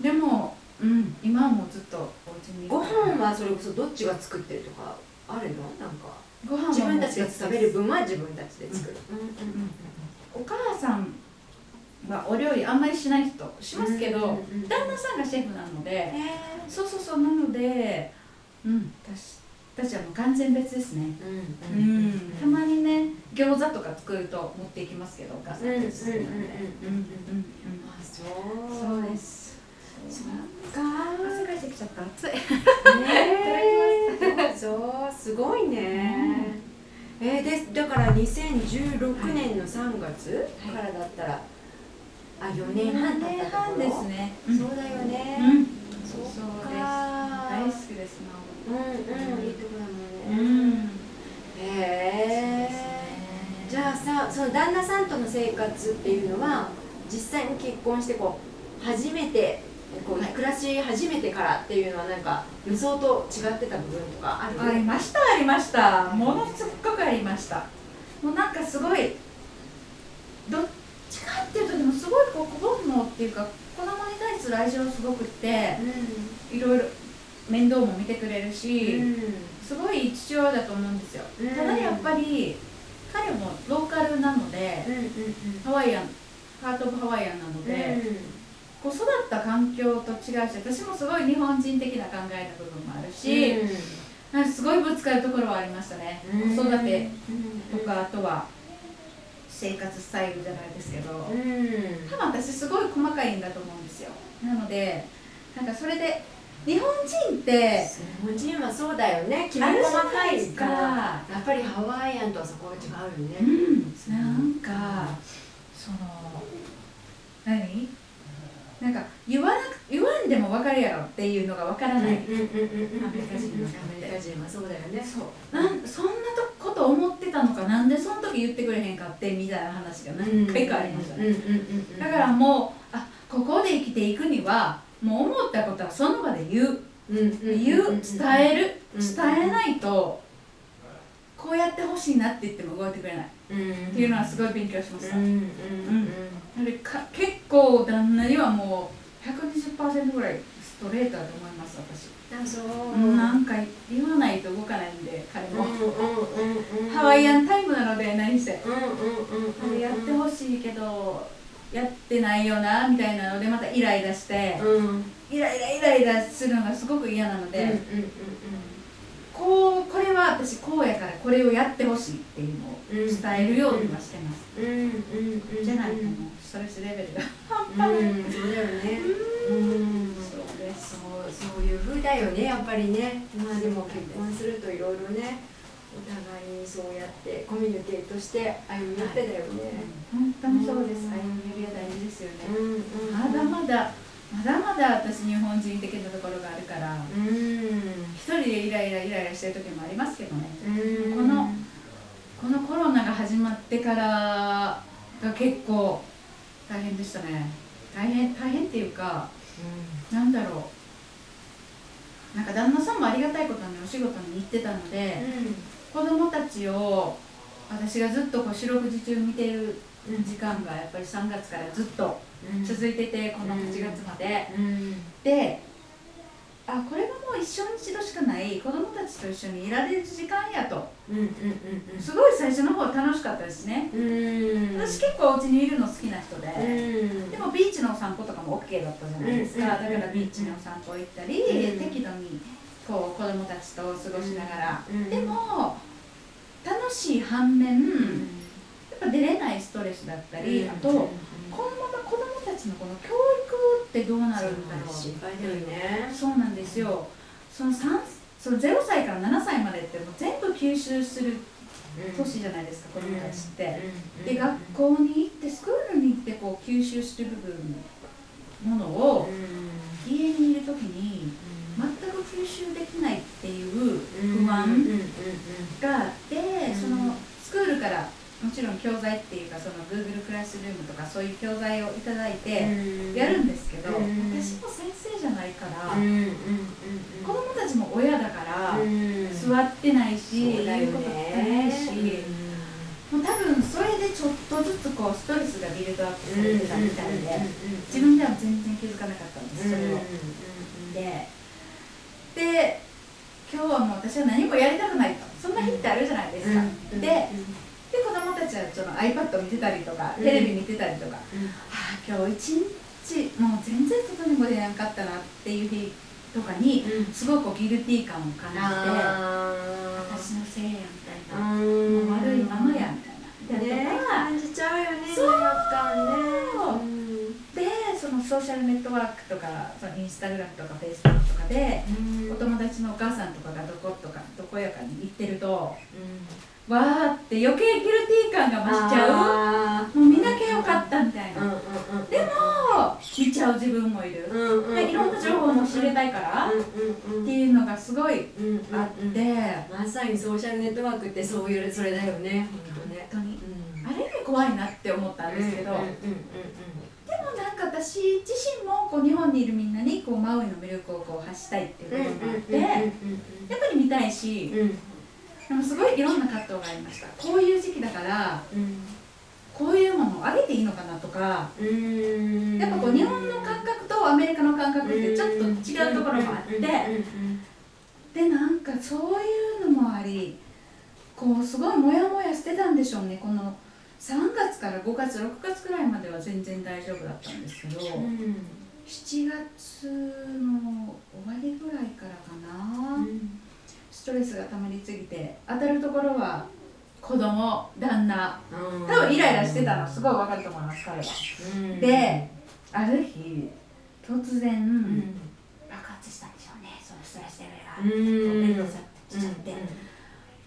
[SPEAKER 2] でも、うん、今はもうずっとお家に
[SPEAKER 3] ご飯はそれこそどっちが作ってるとかあるの？なんか。
[SPEAKER 2] ご飯
[SPEAKER 3] 自分たちが食べる分は自分たちで作る、
[SPEAKER 2] お母さんはお料理あんまりしない人しますけど、
[SPEAKER 3] うんうんうん。
[SPEAKER 2] 旦那さんがシェフなので、
[SPEAKER 3] へ
[SPEAKER 2] そうそうそうなので、うん、私たちはもう完全別ですね、
[SPEAKER 3] ー
[SPEAKER 2] う
[SPEAKER 3] うん。
[SPEAKER 2] んたまにね餃子とか作ると持っていきますけどお母さんたち。うんうんうん。
[SPEAKER 3] あそう。
[SPEAKER 2] そうです
[SPEAKER 3] そっか
[SPEAKER 2] 汗かいてきちゃった。暑い。
[SPEAKER 3] ねえそうす。ごいね、えー、でだから2016年の3月からだったら、あ4年半経ったと？ころ
[SPEAKER 2] ですね。
[SPEAKER 3] そうだよね、
[SPEAKER 2] うん。
[SPEAKER 3] そっ
[SPEAKER 2] そうです
[SPEAKER 3] か
[SPEAKER 2] 大好きです。
[SPEAKER 3] うんうんいいとこだ
[SPEAKER 2] う
[SPEAKER 3] もんね、
[SPEAKER 2] ん。
[SPEAKER 3] へえじゃあさその旦那さんとの生活っていうのは実際に結婚してこう初めてこう、
[SPEAKER 2] はい
[SPEAKER 3] 暮らし始めてからっていうのはなんか予想と違ってた部分とかあ
[SPEAKER 2] りましたありました。ものすっごくありました。もうなんかすごいどっちかっていうとでもすごいこう子煩悩っていうか子供に対する愛情すごくっていろいろ面倒も見てくれるし、すごい父親だと思うんですよ、
[SPEAKER 3] うん。
[SPEAKER 2] ただやっぱり彼もローカルなので、
[SPEAKER 3] うんうんうん。
[SPEAKER 2] ハワイアンハート・オブ・ハワイアンなので、こう育った環境と違うし私もすごい日本人的な考えの部分もあるし、なんかすごいぶつかるところはありましたね、
[SPEAKER 3] うん。
[SPEAKER 2] 子育て
[SPEAKER 3] と
[SPEAKER 2] とかあとは生活スタイルじゃないですけど、
[SPEAKER 3] うん。
[SPEAKER 2] 多分私すごい細かいんだと思うんですよ。なのでなんかそれで日本人って
[SPEAKER 3] 日本人はそうだよね。きめ細かいかやっぱりハワイアンとはそこが違うよ
[SPEAKER 2] う
[SPEAKER 3] ね
[SPEAKER 2] んなんかその何？なんか言わなく言わんでも分かるやろっていうのが分からない、アメリカ人
[SPEAKER 3] はそうだよね
[SPEAKER 2] そう。なんそんなこと思ってたのかなんでその時言ってくれへんかってみたいな話が何回かありましたね、だからもうあここで生きていくにはもう思ったことはその場で言う。言う伝える
[SPEAKER 3] うん。
[SPEAKER 2] 伝えないとこうやってほしいなって言っても動いてくれない。っ
[SPEAKER 3] うん。
[SPEAKER 2] ていうのはすごい勉強しました、
[SPEAKER 3] うん
[SPEAKER 2] 結構旦那にはもう120%ぐらいストレートだと思います私、
[SPEAKER 3] あそう。
[SPEAKER 2] うんなんか言わないと動かないんで彼も、ハワイアンタイムなので何せ、やってほしいけどやってないよなみたいなのでまたイライラして、イライライライラするのがすごく嫌なので、
[SPEAKER 3] うんうん
[SPEAKER 2] こうこれは私こうやからこれをやってほしいっていうのを
[SPEAKER 3] うん。
[SPEAKER 2] 伝えるようにはしてます、
[SPEAKER 3] うんうんうん
[SPEAKER 2] じゃないともうストレスレベルが。半端ない、
[SPEAKER 3] うんそうだよね。うん。
[SPEAKER 2] そうです。
[SPEAKER 3] そうそういう風だよねやっぱりね。まあでも結婚するといろいろねお互いにそうやってコミュニケートして歩み寄ってだよね、
[SPEAKER 2] 本当にそうです。歩み寄りは大事ですよね、まだまだまだまだ私日本人的なところがあるから
[SPEAKER 3] うん。
[SPEAKER 2] 一人でイライライライラしてる時もありますけどね。
[SPEAKER 3] うん。
[SPEAKER 2] このこのコロナが始まってからが結構大変でしたね。大変大変っていうかなんだろう。なんか旦那さんもありがたいことにお仕事に行ってたので、子供たちを私がずっとこう四六時中見てる時間がやっぱり3月からずっと
[SPEAKER 3] うん
[SPEAKER 2] 続いててこの8月まで、
[SPEAKER 3] うん。
[SPEAKER 2] であこれがもう一生に一度しかない。子供たちと一緒にいられる時間やと。すごい最初の方楽しかったですね。私結構お家にいるの好きな人で、
[SPEAKER 3] うん。
[SPEAKER 2] でもビーチのお散歩とかも OK だったじゃないですか、
[SPEAKER 3] うん
[SPEAKER 2] だからビーチにお散歩行ったり、
[SPEAKER 3] うん
[SPEAKER 2] 適度にこう子供たちと過ごしながら、
[SPEAKER 3] うん
[SPEAKER 2] でも楽しい反面、やっぱ出れないストレスだったり、あと、このまま子供たちのこの教育ってどうなるんだろう
[SPEAKER 3] 心配だよね
[SPEAKER 2] そうなんですよ。その三その0歳から7歳までってもう全部吸収する年じゃないですか、子供たちって。で学校に行ってスクールに行ってこう吸収する部分ものを家にいる時に全く吸収できないっていう不安があって、
[SPEAKER 3] うん。
[SPEAKER 2] そのスクールからもちろん教材っていうかその Google クラスルームとかそういう教材をいただいてやるんですけど、
[SPEAKER 3] うん。
[SPEAKER 2] 私も先生じゃないから、
[SPEAKER 3] うんうんうん
[SPEAKER 2] 子供たちも親だから、
[SPEAKER 3] うん。
[SPEAKER 2] 座ってないし、言うこと聞かないし、
[SPEAKER 3] ね
[SPEAKER 2] もう多分それでちょっとずつこうストレスがビルドアップされてたみたいで、自分では全然気づかなかったんですそれを。でで今日はもう私は何もやりたくないと。そんな日ってあるじゃないですか、でちはその iPad 見てたりとか
[SPEAKER 3] うん。
[SPEAKER 2] テレビ見てたりとか、ああ今日一日もう全然外にも出なかったなっていう日とかにすごくギルティー感を感じて私のせいやみたいな、もう悪いままやみたいな。で
[SPEAKER 3] ね感じちゃうよね
[SPEAKER 2] そう。
[SPEAKER 3] ね
[SPEAKER 2] でそのソーシャルネットワークとかそのインスタグラムとかフェイスブックとかでお友達のお母さんとかがどことかどこやかに行ってるとわーって余計ギルティー感が増しちゃう。もう見なきゃよかったみたいな、でも見ちゃう自分もいる、でいろんな情報も知りたいから、っていうのがすごいあって、
[SPEAKER 3] まさにソーシャルネットワークってそういうそれだよね。本当
[SPEAKER 2] に。ある意味怖いなって思ったんですけど、でもなんか私自身もこう日本にいるみんなにこうマウイの魅力をこう発したいっていう部分があって、やっぱり見たいし、でもすごいいろんな葛藤がありました。こういう時期だからこういうものをあげていいのかなとか、やっぱこう日本の感覚とアメリカの感覚ってちょっと違うところもあって、でなん。かそういうのもありこうすごいモヤモヤしてたん。でしょうねこの3月から5月6月くらいまでは全然大丈夫だったん。ですけど、7月の終わりぐらいからかな、ストレスが溜まりすぎて当たるところは子供旦那多分イライラしてたの。すごいわかると思います彼は。である日突然、爆発したんでしょうね。そのストレスレベルが。連動させちゃって、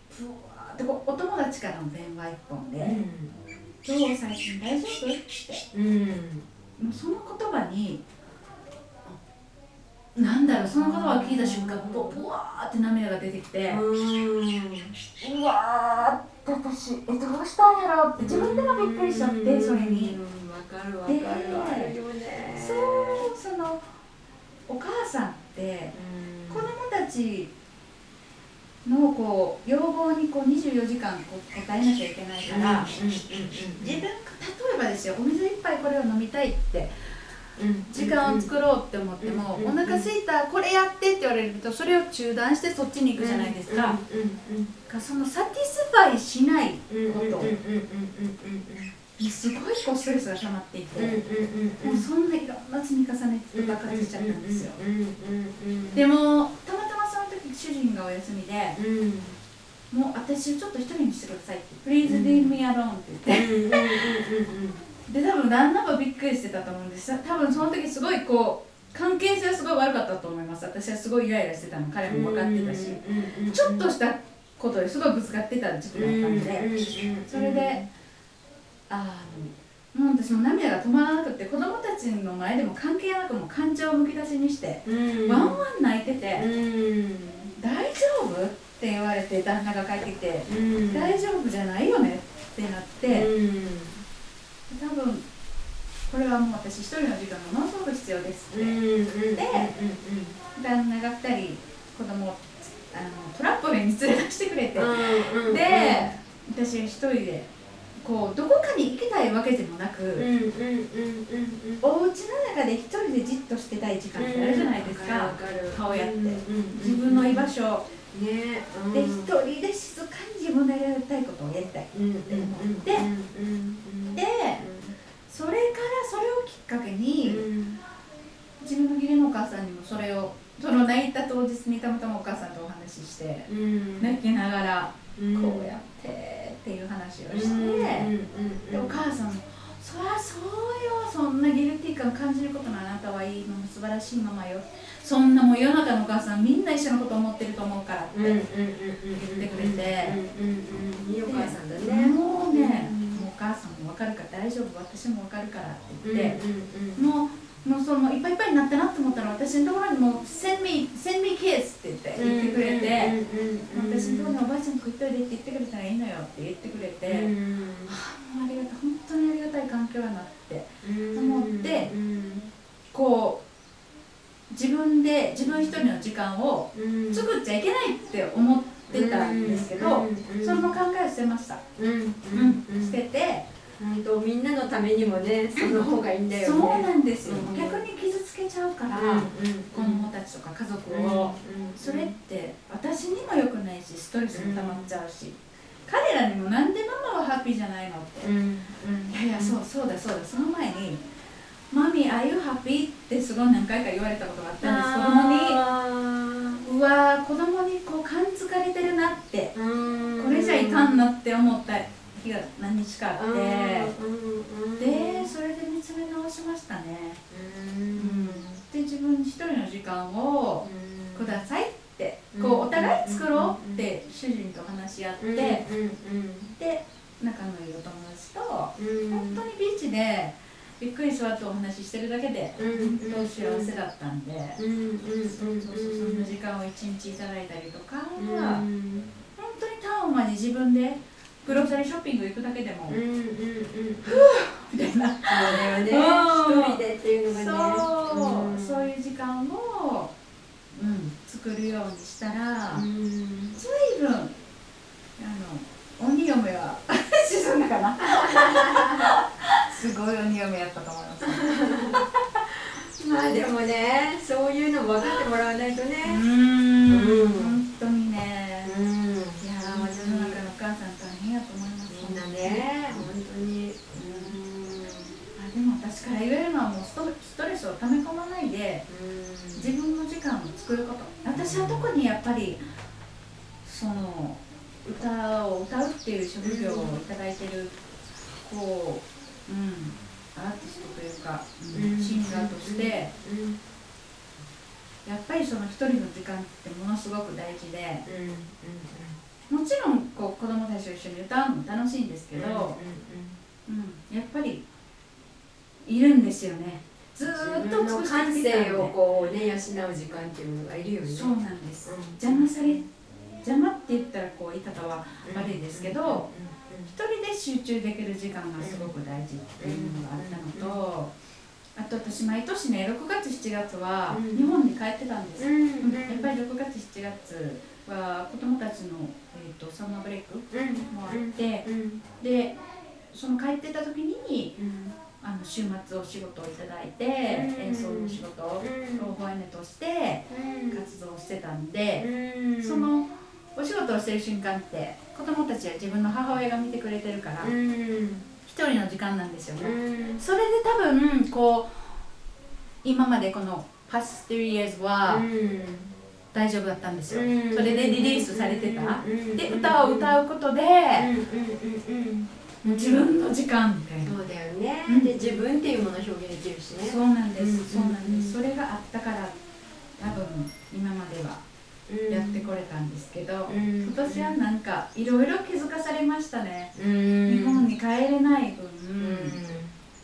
[SPEAKER 2] ふわーってこうお友達からの電話一本で「どう最近大丈夫?」って。もうその言葉になんだろうその言葉を聞いた瞬間ぼぶわーって涙が出てきて、うわーって私えどうしたんやろうって自分でもびっくりしちゃってそれに。
[SPEAKER 3] わかるわかる。あるよね。
[SPEAKER 2] そうそのお母さんって子供たちのこう要望にこう24時間こう答えなきゃいけないから、自分が例えばですよお水一杯これを飲みたいって時間を作ろうって思っても、
[SPEAKER 3] うん
[SPEAKER 2] お腹すいたこれやってって言われるとそれを中断してそっちに行くじゃないですか、がその satisfy しないこと。にすごいこうストレスが溜まっていて、もうそんないろんな積み重ねて爆発しちゃったんですよ、でもたまたまその時主人がお休みでもう私をちょっと一人にしてくださいって「Please leave me alone」って言って、で多分旦那もびっくりしてたと思うんです。多分その時すごいこう関係性はすごい悪かったと思います。私はすごいイライラしてたの。彼も分かってたし、ちょっとしたことですごいぶつかってた時期だったんで、それであのもう私も涙が止まらなくて子供たちの前でも関係なくもう感情をむき出しにして、ワンワン泣いてて、大丈夫って言われて旦那が帰ってきて、大丈夫じゃないよねってなって、多分これはもう私一人の時間がものすごく必要ですって、旦那が2人子供をあのトランポリンに連れ出してくれて、で私一人でこうどこかに行きたいわけでもなく、お家の中で一人でじっとしてたい時間ってあるじゃないですか、顔やって、自分の居場所、
[SPEAKER 3] ね
[SPEAKER 2] で一人で静かに自分のやりたいことをやりたい、でそれからそれをきっかけに、自分の義理のお母さんにもそれをその泣いた当日にたまたまお母さんとお話しして、泣きながらこうやってっていう話をして、でお母さんも「そりゃそうよそんなギルティー感感じることのあなたはいいの素晴らしいママよ。そんなもう世の中のお母さんみんな一緒のこと思ってると思うから」って、
[SPEAKER 3] 言って
[SPEAKER 2] くれて。
[SPEAKER 3] いいお母さんだね。
[SPEAKER 2] もうね、もうお母さんも分かるから大丈夫？私も分かるからって言って、もうもうそのいっぱいいっぱいになったなと思ったら私のところにもう「send me, send me kiss」って言って言ってくれて、私のところにおばあちゃんとこ行っといでって言ってくれたらいいのよって言ってくれて、ああもうありがたい本当にありがたい環境やなって思ってこう自分で自分一人の時間を作っちゃいけないって思ってたんですけど、その考えを捨てました、うん捨てて、
[SPEAKER 3] 本当みんなのためにもねその方がいいんだよね
[SPEAKER 2] そうなんですよ、
[SPEAKER 3] うん
[SPEAKER 2] 逆に傷つけちゃうから、子供たちとか家族を、それって私にも良くないしストレスも溜まっちゃうし、彼らにもなんでママはハッピーじゃないのって、いやいやそうそうだそうだ。その前に「マミー Are you happy?」ってすごい何回か言われたことがあったんです。子供にうわー子供にこう感づかれてるなって。これじゃいかんなって思った日が何日かあってでそれで見つめ直しましたね、うん、で自分一人の時間をくださいってこうお互い作ろうって主人と話し合ってで仲のいいお友達と本当にビーチでゆっくり座ってお話ししてるだけで本当幸せだったんでそうそうそうそんな時間を一日いただいたりとか本当にタウンまで自分でグローサリーショッピング行くだけでもみたいな
[SPEAKER 3] そうだよね。一人でっていうのがね。
[SPEAKER 2] そうそういう時間を、うん、作るようにしたら、随分あの鬼嫁は沈んだかな。すごい鬼嫁やったと思いま
[SPEAKER 3] あでもねそういうの分かってもらわないと
[SPEAKER 2] う
[SPEAKER 3] ね。
[SPEAKER 2] ん
[SPEAKER 3] うん。
[SPEAKER 2] 本当にね。
[SPEAKER 3] うん。
[SPEAKER 2] いやー世の中のお母さん大変やと思います。
[SPEAKER 3] みんなね本当に。
[SPEAKER 2] あでも私から言えるのはもうストレスを溜め込まないで自分の時間を作ること。私は特にやっぱりその歌を歌うっていう職業をいただいてるこう、うん、アーティストというか、シンガーとしてやっぱりその一人の時間ってものすごく大事でもちろんこう子供たちと一緒に歌うのも楽しいんですけど、うん、やっぱりいるんですよね。ずーっと
[SPEAKER 3] 自分の
[SPEAKER 2] 尽くして
[SPEAKER 3] 感性をこうね養う時間っていうのがいるよね。
[SPEAKER 2] そうなんです、
[SPEAKER 3] うん。
[SPEAKER 2] 邪魔され邪魔って言ったらこう言い方は悪いですけど、一人で集中できる時間がすごく大事っていうのがあったのと、あと私毎年ね6月7月は
[SPEAKER 3] うん。
[SPEAKER 2] 日本に帰ってたんです、
[SPEAKER 3] うん
[SPEAKER 2] うんやっぱり6月7月は子供たちの、えー、とサマーブレイクもあって、でその帰ってた時にあの週末お仕事をいただいて、演奏の仕事をホワイネとして活動してたんで、そのお仕事をしてる瞬間って子供たちは自分の母親が見てくれてるから一人の時間なんですよね、それで多分こう今までこの past three years は大丈夫だったんですよ、それでリリースされてた、で歌を歌うことで、自分の時間みたいな、
[SPEAKER 3] そうだよね、
[SPEAKER 2] うん。
[SPEAKER 3] で自分っていうものを表現できるしね。
[SPEAKER 2] そうなんです、
[SPEAKER 3] うん
[SPEAKER 2] そうなんです、
[SPEAKER 3] うん
[SPEAKER 2] それがあったから多分今まではやってこれたんですけど、
[SPEAKER 3] うん。
[SPEAKER 2] 今年はなんかいろいろ気づかされましたね、
[SPEAKER 3] うん。
[SPEAKER 2] 日本に帰れない分、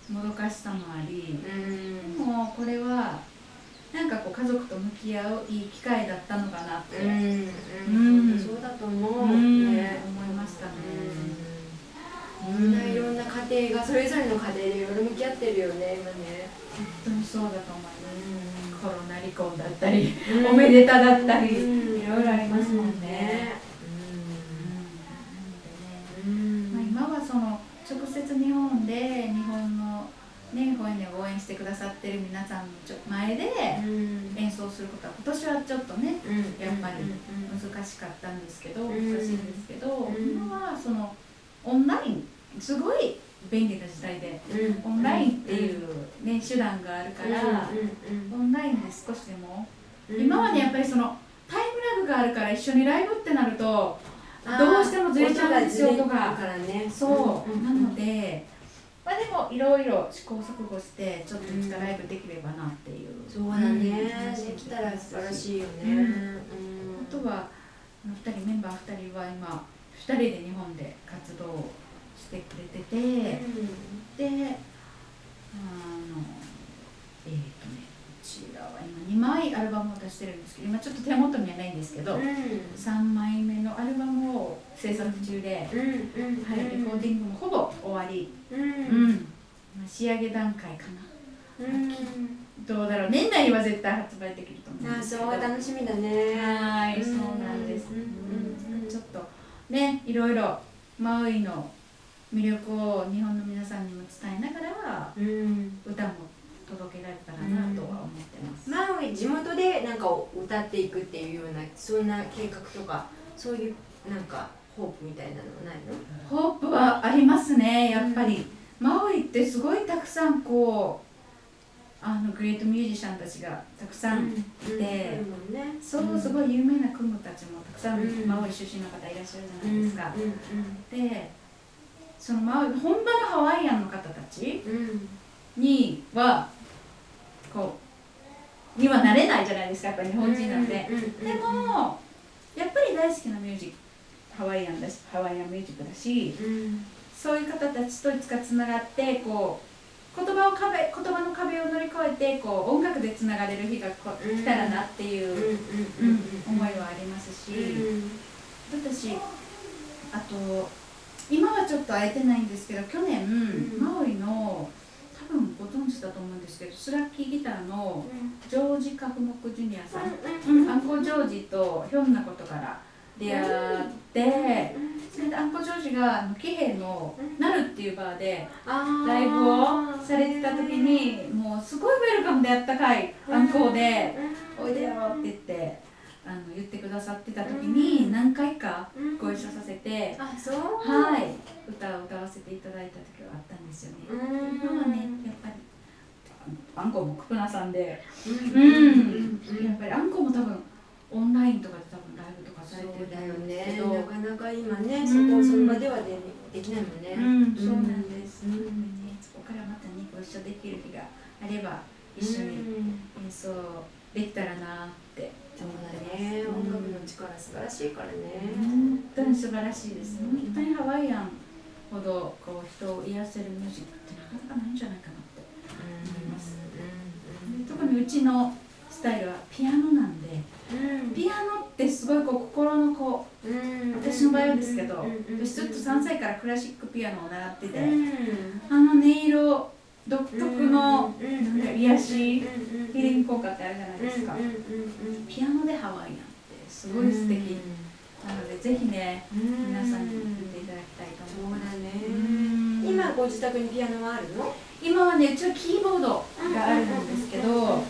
[SPEAKER 3] うん。
[SPEAKER 2] もどかしさもあり、
[SPEAKER 3] うん。
[SPEAKER 2] でもこれはなんかこう家族と向き合ういい機会だったのかなって、
[SPEAKER 3] うん。
[SPEAKER 2] うん。
[SPEAKER 3] そうだと思う、
[SPEAKER 2] うん。
[SPEAKER 3] ね。
[SPEAKER 2] 思いましたね、
[SPEAKER 3] みんないろんな家庭がそれぞれの家庭でいろいろ向き合ってるよね今ね、
[SPEAKER 2] 本当にそうだと思います、コロナ離婚だったり、おめでただったり、
[SPEAKER 3] うん。
[SPEAKER 2] いろいろありますもんね。まあ、今はその直接日本で日本の、ね、保育園を応援してくださってる皆さんのちょ前で
[SPEAKER 3] うん。
[SPEAKER 2] 演奏することは今年はちょっとね
[SPEAKER 3] うん。
[SPEAKER 2] やっぱり
[SPEAKER 3] うん。
[SPEAKER 2] 難しかったんですけど
[SPEAKER 3] うん。
[SPEAKER 2] 難しいんですけど
[SPEAKER 3] うん。
[SPEAKER 2] 今はそのオンラインすごい便利な時代で
[SPEAKER 3] うん。
[SPEAKER 2] オンラインっていう、ね、手段があるから
[SPEAKER 3] うん
[SPEAKER 2] オンラインで少しでも
[SPEAKER 3] うん。
[SPEAKER 2] 今までやっぱりそのタイムラグがあるから一緒にライブってなるとどうしてもずれちゃうんですよとか
[SPEAKER 3] るからね。
[SPEAKER 2] そう、
[SPEAKER 3] ん
[SPEAKER 2] なので、まあ、でもいろいろ試行錯誤してちょっといつかライブできればなっていう、
[SPEAKER 3] そうだね。
[SPEAKER 2] うん
[SPEAKER 3] できたら素晴らしいよね。
[SPEAKER 2] あとはあの2人メンバー2人は今2人で日本で活動してくれてて、であのえっ、とねこちらは今2枚アルバムを出してるんですけど今ちょっと手元にはないんですけど、
[SPEAKER 3] うん。
[SPEAKER 2] 3枚目のアルバムを制作中で、
[SPEAKER 3] うんうん。
[SPEAKER 2] はい、レコーディングもほぼ終わり、
[SPEAKER 3] うん。
[SPEAKER 2] 仕上げ段階かな。
[SPEAKER 3] うん。
[SPEAKER 2] どうだろう。年内には絶対発売できると思うん
[SPEAKER 3] あそう楽しみだね。
[SPEAKER 2] はい、
[SPEAKER 3] うん
[SPEAKER 2] そうなんです、
[SPEAKER 3] うん。うん。
[SPEAKER 2] ちょっとねいろいろマウイの魅力を日本の皆さんにも伝えながら
[SPEAKER 3] うん。
[SPEAKER 2] 歌も届けられたらなとは思ってます、
[SPEAKER 3] マウイ地元でなんか歌っていくっていうようなそんな計画とかそういうなんかホープみたいなのないの？
[SPEAKER 2] ホープはありますねやっぱり、マウイってすごいたくさんこうあのグレートミュージシャンたちがたくさん、
[SPEAKER 3] うん。
[SPEAKER 2] で
[SPEAKER 3] うんね。
[SPEAKER 2] そうすごい有名なクムたちもたくさん、
[SPEAKER 3] うん。
[SPEAKER 2] マウイ出身の方いらっしゃるじゃないですか、
[SPEAKER 3] うん。
[SPEAKER 2] でその本場のハワイアンの方たちにはこうにはなれないじゃないですかやっぱり日本人なんで、でもやっぱり大好きなミュージックハワイアンだしハワイアンミュージックだし
[SPEAKER 3] うん。
[SPEAKER 2] そういう方たちといつかつながってこう言葉を壁言葉の壁を乗り越えてこう音楽でつながれる日がこ
[SPEAKER 3] うん。
[SPEAKER 2] 来たらなっていう、思いはありますし、
[SPEAKER 3] うん。
[SPEAKER 2] 私あとと会えてないんですけど去年、
[SPEAKER 3] ん。
[SPEAKER 2] マウイの多分ご存知だと思うんですけどスラッキーギターのジョージ・カフモクジュニアさん、うん、アンコ・ジョージとひょんなことから出会って、それでアンコ・ジョージがあのキヘイのナルっていうバーでライブをされてた時にもうすごいウェルカムであったかいアンコで「おいでよ」って言ってあの言ってくださってた時に何回かご一緒させて、
[SPEAKER 3] あそう？
[SPEAKER 2] はい。歌を歌わせていただいた時はあったんですよね。
[SPEAKER 3] うん。
[SPEAKER 2] 今はねやっぱりあんこもクプナさんで、
[SPEAKER 3] う
[SPEAKER 2] うん。やっぱりあんこも多分オンラインとかで多分ライブとかされてるんです
[SPEAKER 3] ね
[SPEAKER 2] けど、
[SPEAKER 3] なかなか今ね
[SPEAKER 2] ん。
[SPEAKER 3] そこその場ではでできないもんね。
[SPEAKER 2] うん、そうなんです。ね、そこからまたね、ご一緒できる日があれば、一緒に演奏できたらなって
[SPEAKER 3] そうだ。ね
[SPEAKER 2] うん
[SPEAKER 3] 音楽の力素晴らしいからね
[SPEAKER 2] 本当に素晴らしいです。
[SPEAKER 3] うん
[SPEAKER 2] 本当にハワイアンほどこう人を癒せるミュージックってなかなかないんじゃないかなって。思いますで特にうちのスタイルはピアノなんで、ピアノってすごいこう心のこう私の場合はですけど、私ずっと3歳からクラシックピアノを習ってて、あの音色独特のなんか癒し、ヒーリング効果ってあるじゃないですか、ピアノでハワイアンってすごい素敵、なのでぜひね皆さんに見ていただきたいと思います
[SPEAKER 3] そうだね今ご自宅にピアノはあるの
[SPEAKER 2] 今はねちょキーボードがあるんですけど、もう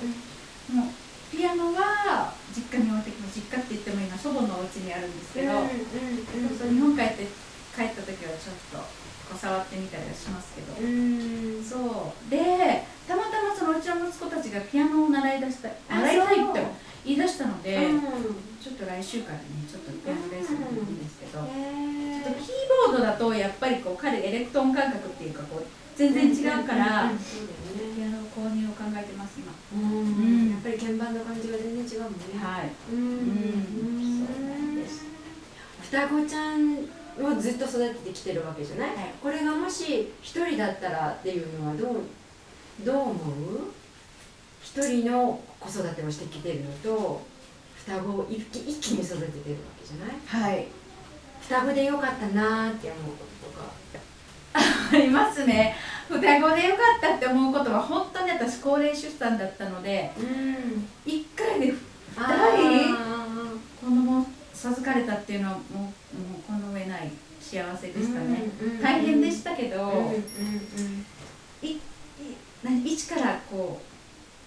[SPEAKER 2] ピアノは実家に置いてきます実家って言っても今祖母のお家にあるんですけど、そう日本帰って帰った時はちょっと触ってみたりはしますけど、そう。でたまたまそのうちの息子たちがピアノを習い出した
[SPEAKER 3] あ
[SPEAKER 2] 習いたい
[SPEAKER 3] そう。
[SPEAKER 2] って言い出したので、ちょっと来週からねちょっとピアノレッスンに行くんですけど、ちょっとキーボードだとやっぱりこう彼エレクトーン感覚っていうかこう全然違うから、
[SPEAKER 3] そうだよね
[SPEAKER 2] ピアノ購入を考えてます今。
[SPEAKER 3] うん。やっぱり鍵盤の感じが全然違うもんね。
[SPEAKER 2] はい。
[SPEAKER 3] うん。
[SPEAKER 2] うん
[SPEAKER 3] 双子ちゃんをずっと育ててきてるわけじゃない、
[SPEAKER 2] はい。
[SPEAKER 3] これがもし一人だったらっていうのはどうどう思う？一人の子育てをしてきてるのと双子を一気一気に育ててるわけじゃない？
[SPEAKER 2] はい。
[SPEAKER 3] 双子でよかったなーって思うこととか。
[SPEAKER 2] ありますね。双子でよかったって思うことは本当に私高齢出産だったので
[SPEAKER 3] うん。
[SPEAKER 2] 1回で
[SPEAKER 3] あ
[SPEAKER 2] 子供を授かれたっていうのはもうもうこの上ない幸せでしたね、大変でしたけど、
[SPEAKER 3] うんうんうん。
[SPEAKER 2] いい何一からこ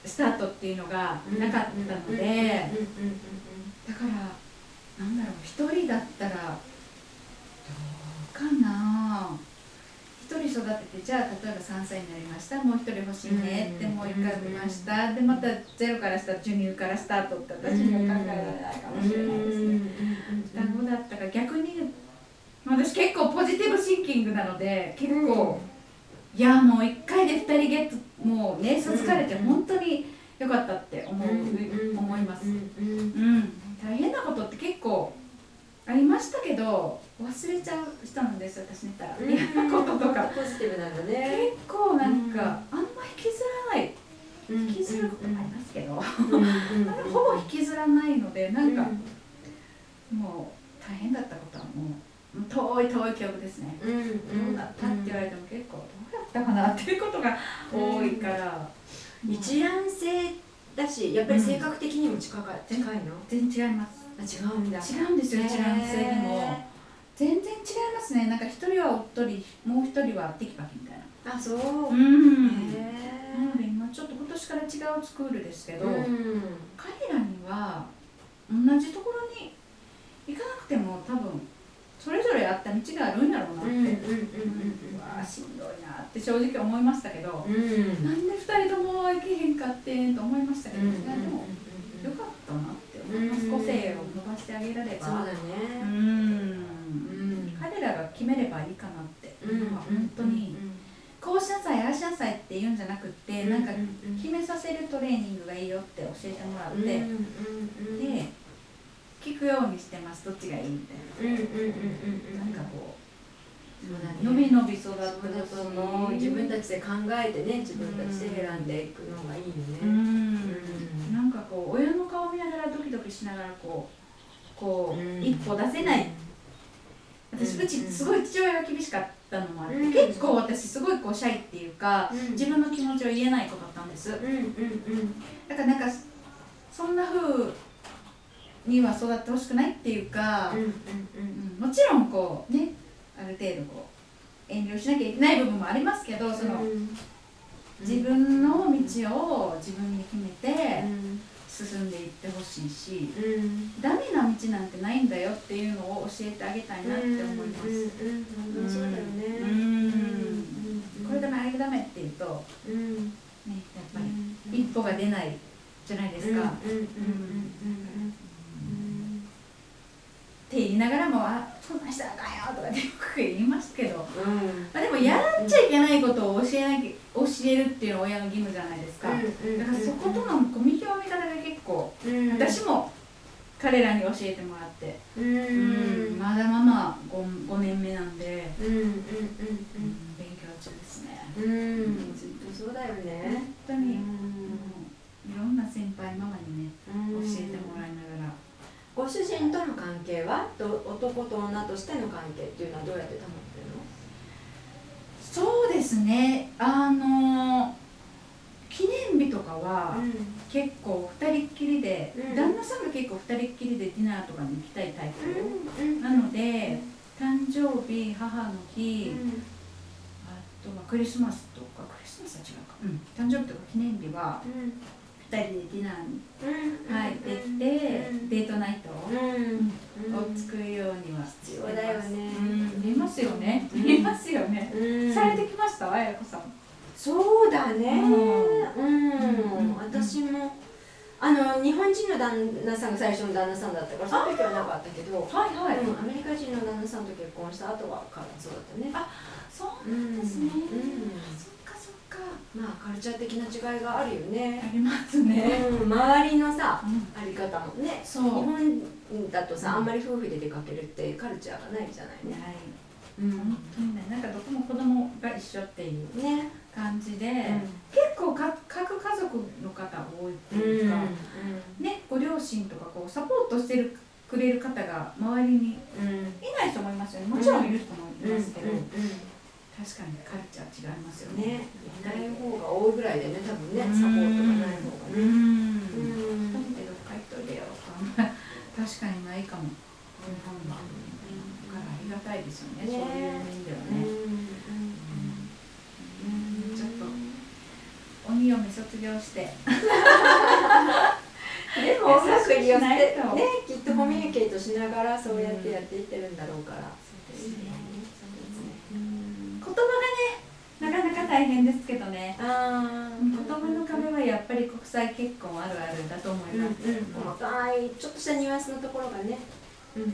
[SPEAKER 2] うスタートっていうのがなかったので、だからなんだろう一人だったらどうかな一人育ててじゃあ例えば3歳になりましたもう一人欲しいねって
[SPEAKER 3] うん
[SPEAKER 2] もう一回産みました。でまたゼロからした授乳からスタートって私には考えられないかもしれないですね。双子だったから逆に私結構ポジティブシンキングなので結構、いやもう1回で2人ゲットもうね授かれて本当に良かったって思う、思います、
[SPEAKER 3] うん、
[SPEAKER 2] 大変なことって結構ありましたけど忘れちゃう人なんです私寝たら。
[SPEAKER 3] うん。
[SPEAKER 2] 嫌なこととか。
[SPEAKER 3] ポジティブなんだね。
[SPEAKER 2] 結構なんかあんま引きずらない。
[SPEAKER 3] 引
[SPEAKER 2] 引きずることもありますけど、ほぼ引きずらないのでなんか
[SPEAKER 3] う
[SPEAKER 2] もう大変だったことはもう遠い遠い記憶ですね、
[SPEAKER 3] うんうん。
[SPEAKER 2] どうだったって言われても結構どうやったかなっていうことが多いから、
[SPEAKER 3] 一卵性だしやっぱり性格的にも近か近いの？
[SPEAKER 2] 全然違います。
[SPEAKER 3] あ違うんだ。
[SPEAKER 2] 違うんですよ一卵性にも全然違いますね。なんか一人はおっとりもう一人はテキパキみたいな。
[SPEAKER 3] あそう。
[SPEAKER 2] うん。
[SPEAKER 3] へ
[SPEAKER 2] なので今ちょっと今年から違うスクールですけど、
[SPEAKER 3] うん。
[SPEAKER 2] 彼らには同じところに行かなくても多分それぞれあった道があるんやろうなって、
[SPEAKER 3] うんうんうんうん
[SPEAKER 2] うわあしんどいなって正直思いましたけど、
[SPEAKER 3] うん。うん
[SPEAKER 2] なんで2人とも行けへんかってんと思いましたけど、
[SPEAKER 3] うん
[SPEAKER 2] でもよかったなって思います、
[SPEAKER 3] うん。
[SPEAKER 2] 個性を伸ばしてあげられば。
[SPEAKER 3] そうだ
[SPEAKER 2] う
[SPEAKER 3] ね。
[SPEAKER 2] ん
[SPEAKER 3] うん
[SPEAKER 2] 決めればいいかなって、
[SPEAKER 3] うん
[SPEAKER 2] 本当に、こうしなさいああしなさいって言うんじゃなくって、なんか決めさせるトレーニングがいいよって教えてもらって、で聞くようにしてますどっちがいいみたいな、なんかこう伸び伸び育って
[SPEAKER 3] だと思う。自分たちで考えてね自分たちで選んでいくのがいいよ
[SPEAKER 2] う
[SPEAKER 3] ね
[SPEAKER 2] ん。なんかこう親の顔見ながらドキドキしながらこうこう、
[SPEAKER 3] うん。
[SPEAKER 2] 一歩出せない私
[SPEAKER 3] う
[SPEAKER 2] ちすごい父親が厳しかったのもあって、
[SPEAKER 3] うん
[SPEAKER 2] 結構私すごいこうシャイっていうか、
[SPEAKER 3] うん。
[SPEAKER 2] 自分の気持ちを言えない子だったんです。
[SPEAKER 3] うんうんうん。
[SPEAKER 2] だからなんかそんな風には育ってほしくないっていうか、
[SPEAKER 3] うんうん
[SPEAKER 2] うん。もちろんこうねある程度こう遠慮しなきゃいけない部分もありますけどその、自分の道を自分に決めて進んでいってほしいし、
[SPEAKER 3] うん
[SPEAKER 2] ダメな道なんてないんだよっていうのを教えてあげたいなって思います。
[SPEAKER 3] うんそうだよね
[SPEAKER 2] うんこれダメあれダメって言うと
[SPEAKER 3] うん
[SPEAKER 2] ねやっぱり一歩が出ないじゃないですか。
[SPEAKER 3] うん
[SPEAKER 2] って言いながらも「あそんなんしたらあかんよ」とかってよく言いますけど、
[SPEAKER 3] うん。うん
[SPEAKER 2] まあ、でもやっちゃいけないことを教えなきゃ教えるっていうのは親の義務じゃないですか。だからそことのコミュニケーションが結構
[SPEAKER 3] うん。
[SPEAKER 2] 私も彼らに教えてもらって、
[SPEAKER 3] う
[SPEAKER 2] うん
[SPEAKER 3] ん
[SPEAKER 2] まだまだ 5, 5年目なんで、
[SPEAKER 3] うんうんうん
[SPEAKER 2] 勉強中ですね。
[SPEAKER 3] うん。うんずっとそうだよね。
[SPEAKER 2] 本当に、もういろんな先輩ママにね
[SPEAKER 3] 教
[SPEAKER 2] 教えてもらい。
[SPEAKER 3] ご主人との関係はと男と女としての関係っていうのはどうやって保ってるの？
[SPEAKER 2] そうですね。あの記念日とかは結構二人っきりで、
[SPEAKER 3] うん。
[SPEAKER 2] 旦那さんが結構二人っきりでディナーとかに行きたいタイプ、
[SPEAKER 3] うん
[SPEAKER 2] なので誕生日母の日、あとはクリスマスとかクリスマスは違うか、うん、誕生日とか記念日は二人でディナーに、はい、できて、デートナイト。を作るようには
[SPEAKER 3] 必要だよね。
[SPEAKER 2] うん、いますよね、
[SPEAKER 3] うん。
[SPEAKER 2] いますよね、されてきました？あやこさん。
[SPEAKER 3] そうだね。
[SPEAKER 2] うん。
[SPEAKER 3] うん。私もあの日本人の旦那さんが最初の旦那さんだったからその時はなかったけど
[SPEAKER 2] はいは
[SPEAKER 3] うん。アメリカ人の旦那さんと結婚した後はからそうだったね。
[SPEAKER 2] あそう
[SPEAKER 3] うん
[SPEAKER 2] なんですね、
[SPEAKER 3] うんまあカルチャー的な違いがあるよね。
[SPEAKER 2] ありますね、
[SPEAKER 3] うん、周りのさ
[SPEAKER 2] うん。
[SPEAKER 3] あり方もね。
[SPEAKER 2] そう。
[SPEAKER 3] 日本だとさ、
[SPEAKER 2] うん
[SPEAKER 3] あんまり夫婦で出かけるってカルチャーがないじゃないね。
[SPEAKER 2] はい。
[SPEAKER 3] うん。
[SPEAKER 2] 本当にね。なんかどこも子供が一緒っていう
[SPEAKER 3] ね
[SPEAKER 2] 感じで、
[SPEAKER 3] う
[SPEAKER 2] 結構か各家族の方多いっていうか、ねご両親とかこうサポートしてるくれる方が周りに
[SPEAKER 3] うん。うん
[SPEAKER 2] いない人もいますよね。もちろんいる人もいますけど、
[SPEAKER 3] うん。うん
[SPEAKER 2] 確かにカルチャー違いますよね。
[SPEAKER 3] ね。いない方が多いぐらいでね多分ね
[SPEAKER 2] うん。
[SPEAKER 3] サポートがない方がね。
[SPEAKER 2] うん。
[SPEAKER 3] うん。
[SPEAKER 2] でどっか行っといでよ確かにないかも。日本は、だからありがたいですよね
[SPEAKER 3] ね。
[SPEAKER 2] そういう面では
[SPEAKER 3] うん。
[SPEAKER 2] ね、
[SPEAKER 3] うん。
[SPEAKER 2] ちょっと鬼嫁卒業して。
[SPEAKER 3] でもうまくによってねきっとコミュニケートしながらそうやってやっていってるんだろうから、
[SPEAKER 2] そうですね。
[SPEAKER 3] うん
[SPEAKER 2] 言葉がねなかなか大変ですけどね。
[SPEAKER 3] あー。
[SPEAKER 2] 言葉の壁はやっぱり国際結婚あるあるだと思い
[SPEAKER 3] うんうん
[SPEAKER 2] ます、
[SPEAKER 3] 細かいちょっとしたニュアンスのところがね。うんうん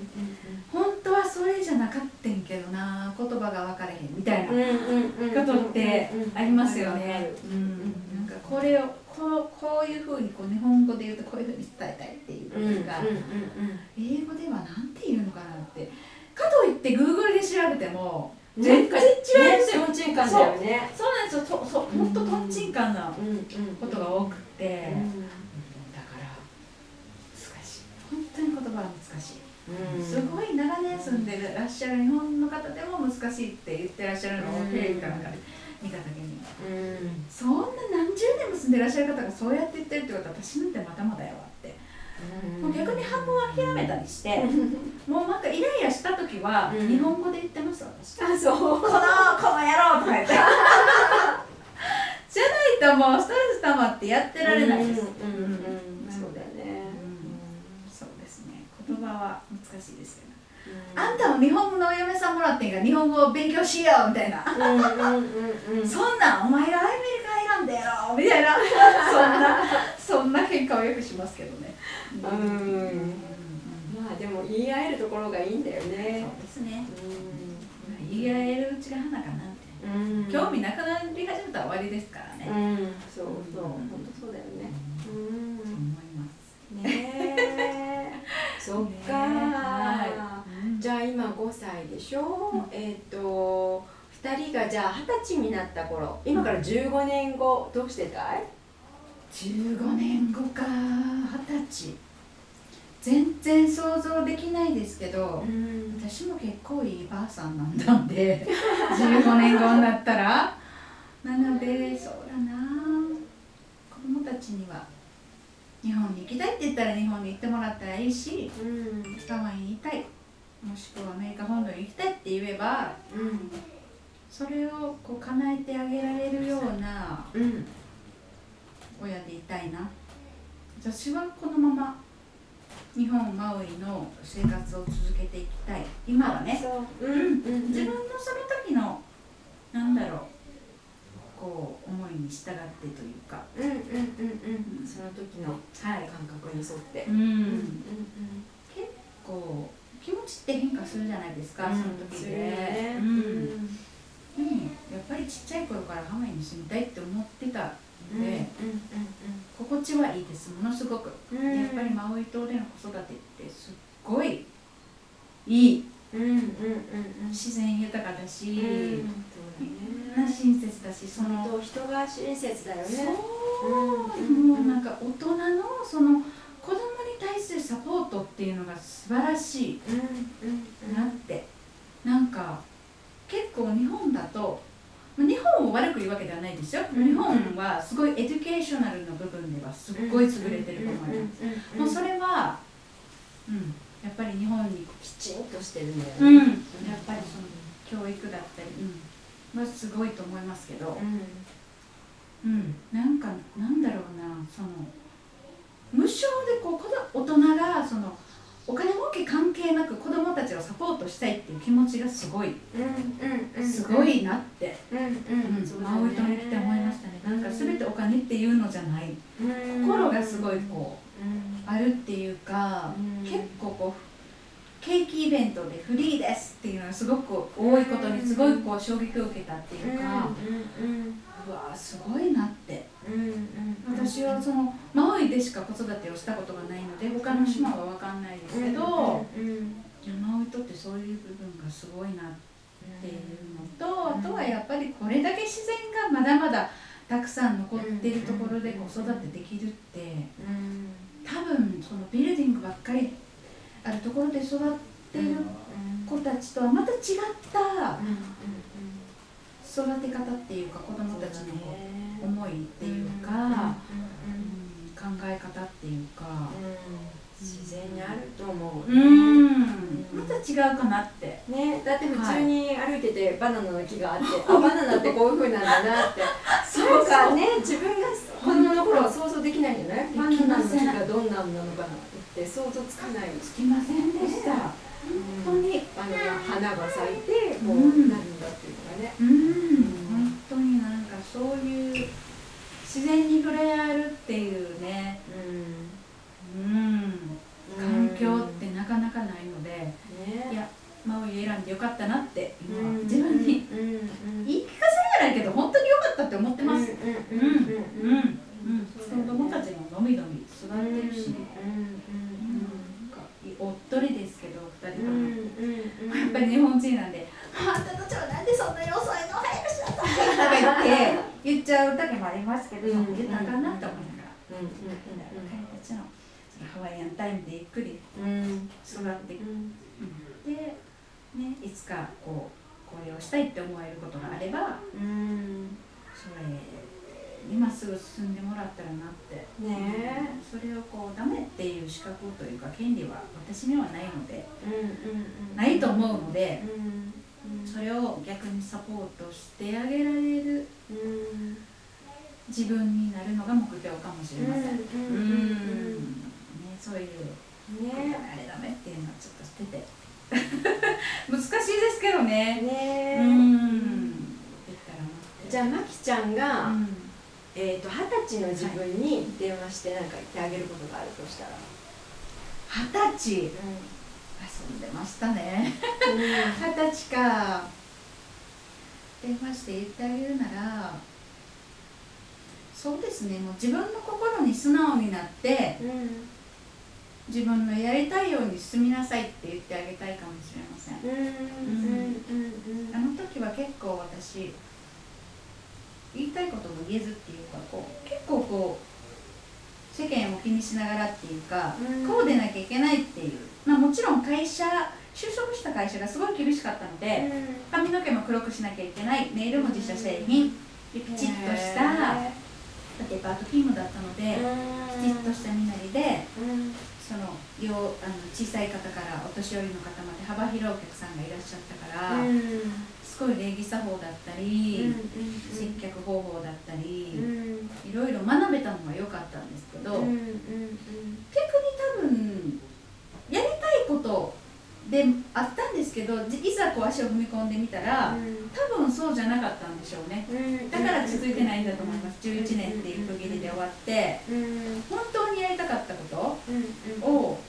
[SPEAKER 2] 本当はそれじゃなかったんけどな言葉が分かれへんみたいなことってありますよね。なんかこれをこうこういうふうにこう日本語で言うとこういうふうに伝えたいっていう
[SPEAKER 3] うんうんうん
[SPEAKER 2] ことが、英語ではなんて言うのかなって。かといって Google で調べても
[SPEAKER 3] うん
[SPEAKER 2] 全然違いま
[SPEAKER 3] だよ。ね
[SPEAKER 2] そうなんですよ。そそう本当とんちんかんな
[SPEAKER 3] うんうん
[SPEAKER 2] ことが多くて、
[SPEAKER 3] うん
[SPEAKER 2] だから難しい。本当に言葉が難しい、
[SPEAKER 3] うん。
[SPEAKER 2] すごい長年住んでらっしゃる日本の方でも難しいって言ってらっしゃるのを
[SPEAKER 3] うん
[SPEAKER 2] テレビかなんかで見た時に。
[SPEAKER 3] うん。
[SPEAKER 2] そんな何十年も住んでらっしゃる方がそうやって言ってるってことは私なんてまだまだやわもう逆に半分諦めたりしてもうなんかイライラした時は
[SPEAKER 3] うん。
[SPEAKER 2] 日本語で言ってます私
[SPEAKER 3] あそう。
[SPEAKER 2] このこの野郎とか言って。じゃないともうストレス溜まってやってられないです、
[SPEAKER 3] うんうんうんそうだよね。
[SPEAKER 2] そうですね。言葉は難しいですけど、
[SPEAKER 3] うん。
[SPEAKER 2] あんたも日本のお嫁さんもらってんから日本語を勉強しようみたいな、そんなんお前がアメリカ選んでやろうみたいな。そんなそんな喧嘩をよくしますけどね
[SPEAKER 3] まあでも言い合えるところがいいんだよ
[SPEAKER 2] そう
[SPEAKER 3] ね
[SPEAKER 2] ですね。
[SPEAKER 3] う
[SPEAKER 2] 言い合えるうちが花かな興味なくなり始めたら終わりですからね、
[SPEAKER 3] うん。そうそう。本当そうだよね。
[SPEAKER 2] そう思います。
[SPEAKER 3] ねえ。そっか
[SPEAKER 2] は
[SPEAKER 3] じゃあ今5歳でしょ？えっと2人がじゃあ二十歳になった頃。今から15年後。どうしてたい
[SPEAKER 2] ？15年後か。二十歳全然想像できないですけど、
[SPEAKER 3] ん。
[SPEAKER 2] 私も結構いいばあさんなんだんで 15年後になったら。なのでそうだな。子供たちには日本に行きたいって言ったら日本に行ってもらったらいいし
[SPEAKER 3] うん。
[SPEAKER 2] ハワイにいたい。もしくはアメリカ本土に行きたいって言えば
[SPEAKER 3] うん。
[SPEAKER 2] それをこう叶えてあげられるような
[SPEAKER 3] うん。
[SPEAKER 2] 親でいたいな。私はこのまま日本マウイの生活を続けていきたい。今はね。
[SPEAKER 3] そう。うん。うん
[SPEAKER 2] 自分のその時のなんだろう。こう思いに従ってというか。
[SPEAKER 3] うんうんうんうん。その時の
[SPEAKER 2] はい。
[SPEAKER 3] 感覚に沿って。
[SPEAKER 2] うん、
[SPEAKER 3] うん
[SPEAKER 2] 結構気持ちって変化するじゃないですか、その時で、
[SPEAKER 3] よね
[SPEAKER 2] うん。うんやっぱりちっちゃい頃からハワイに住みたいって思ってた
[SPEAKER 3] うん。
[SPEAKER 2] で、心地はいいです。ものすごく、
[SPEAKER 3] うん。うん
[SPEAKER 2] やっぱりマウイ島での子育てってすっごいいい。
[SPEAKER 3] うんうんうんうん。
[SPEAKER 2] 自然豊かだし、
[SPEAKER 3] うん。
[SPEAKER 2] みんな親切だしその
[SPEAKER 3] 人が親切だよね。
[SPEAKER 2] そう、
[SPEAKER 3] うん
[SPEAKER 2] もうなんか大人のその子供に対するサポートっていうのが素晴らしい
[SPEAKER 3] うんうん
[SPEAKER 2] なって、なんか結構日本だとまあ日本を悪く言うわけではないですよ、
[SPEAKER 3] うん。
[SPEAKER 2] 日本はすごい educational の部分ではすっごい優れてると思います、もうそれは、うん、やっぱり日本に、
[SPEAKER 3] きちんとしてるんだよ
[SPEAKER 2] うん、や
[SPEAKER 3] ね
[SPEAKER 2] っぱりその教育だったり、うん、はすごいと思いますけど、うん、なんかなんだろうなその無償でこう大人がそのお金儲け関係なく子供たちをサポートしたいっていう気持ちがすごいすごいなって、
[SPEAKER 3] うんうん。
[SPEAKER 2] うん、マウイ島に来て思いましたね。なんか全てお金っていうのじゃない。心がすごいこうあるっていうか、結構こうケーキイベントでフリーですっていうのがすごく多いことにすごいこう衝撃を受けたっていうか、うわーすごいなって私はそのマウイでしか子育てをしたことがないので他の島は分かんないですけど、マウイとってそういう部分がすごいなっていうのと、あとはやっぱりこれだけ自然がまだまだたくさん残ってるところで子育てできるって、多分そのビルディングばっかりあるところで育ってる子たちとはまた違った育て方っていうか子どもたちのこう思いっていうか、うん考え方っていうか、
[SPEAKER 3] 自然にあると思う、
[SPEAKER 2] うん、また違うかなって。
[SPEAKER 3] ね、だって普通に歩いててバナナの木があって、あバナナってこういう風なんだなって。そうかね自分が子供の頃は想像できないんじゃない？バナナの木がどんなんなのかなって想像つかない。
[SPEAKER 2] つきませんでした。本当に。
[SPEAKER 3] バナナ花が咲いてこう
[SPEAKER 2] うん。
[SPEAKER 3] なるんだっていうのがね、
[SPEAKER 2] うん、そういう自然に触れ合えるっていうね、うん、環境ってなかなかないので、
[SPEAKER 3] ね。
[SPEAKER 2] いや、マウイ選んでよかったなって今自分に。
[SPEAKER 3] うん。うん。
[SPEAKER 2] 言い聞かせながらやけど本当によかったって思ってます。
[SPEAKER 3] うん。
[SPEAKER 2] う
[SPEAKER 3] うん。ん。うん。うん。
[SPEAKER 2] うん、子供たちものびのび育ってるし、なんかおっとりですけど二人とも。やっぱり日本人なんで「あんたたちはなんでそんなに遅いの？早くしなさい」とか言って言っちゃう時もありますけど、
[SPEAKER 3] うん
[SPEAKER 2] 言ったかんなって思いながら、彼たちのそのハワイアンタイムでゆっくり育っていく、で、ね、いつかこうこれをしたいって思えることがあればそれにまっすぐ進んでもらったらなって、
[SPEAKER 3] ね
[SPEAKER 2] それをこうダメっていう資格というか権利は私にはないのでないと思うので。それを逆にサポートしてあげられる自分になるのが目標かもしれません。うん。ね、そういう、
[SPEAKER 3] ね。
[SPEAKER 2] あれダメっていうのはちょっと捨てて。難しいですけどね。
[SPEAKER 3] ね。じゃあまきちゃんが、
[SPEAKER 2] うん。
[SPEAKER 3] えー、と二十歳の自分に電話して何か言ってあげることがあるとしたら、
[SPEAKER 2] 二十歳？遊んでましたね。二十歳か。電話して言ってあげるなら。そうですね。もう自分の心に素直になって。自分のやりたいように進みなさいって言ってあげたいかもしれませんあの時は結構私言いたいことも言えずっていうかこう結構こう世間を気にしながらっていうか、
[SPEAKER 3] うん
[SPEAKER 2] こうでなきゃいけないっていう、まあ、もちろん会社就職した会社がすごい厳しかったので、髪の毛も黒くしなきゃいけないネイルも自社製品でピチッとしたデパート勤務だったので、きちっとした身なりでその両あの小さい方からお年寄りの方まで幅広いお客さんがいらっしゃったから、すごい礼儀作法だったり、接客方法だったり、いろいろ学べたのは良かったんですけど、逆に多分やりことであったんですけどじいざこう足を踏み込んでみたら、多分そうじゃなかったんでしょうね。だから続いてないんだと思います。11年っていう区切りで終わって本当にやりたかったことを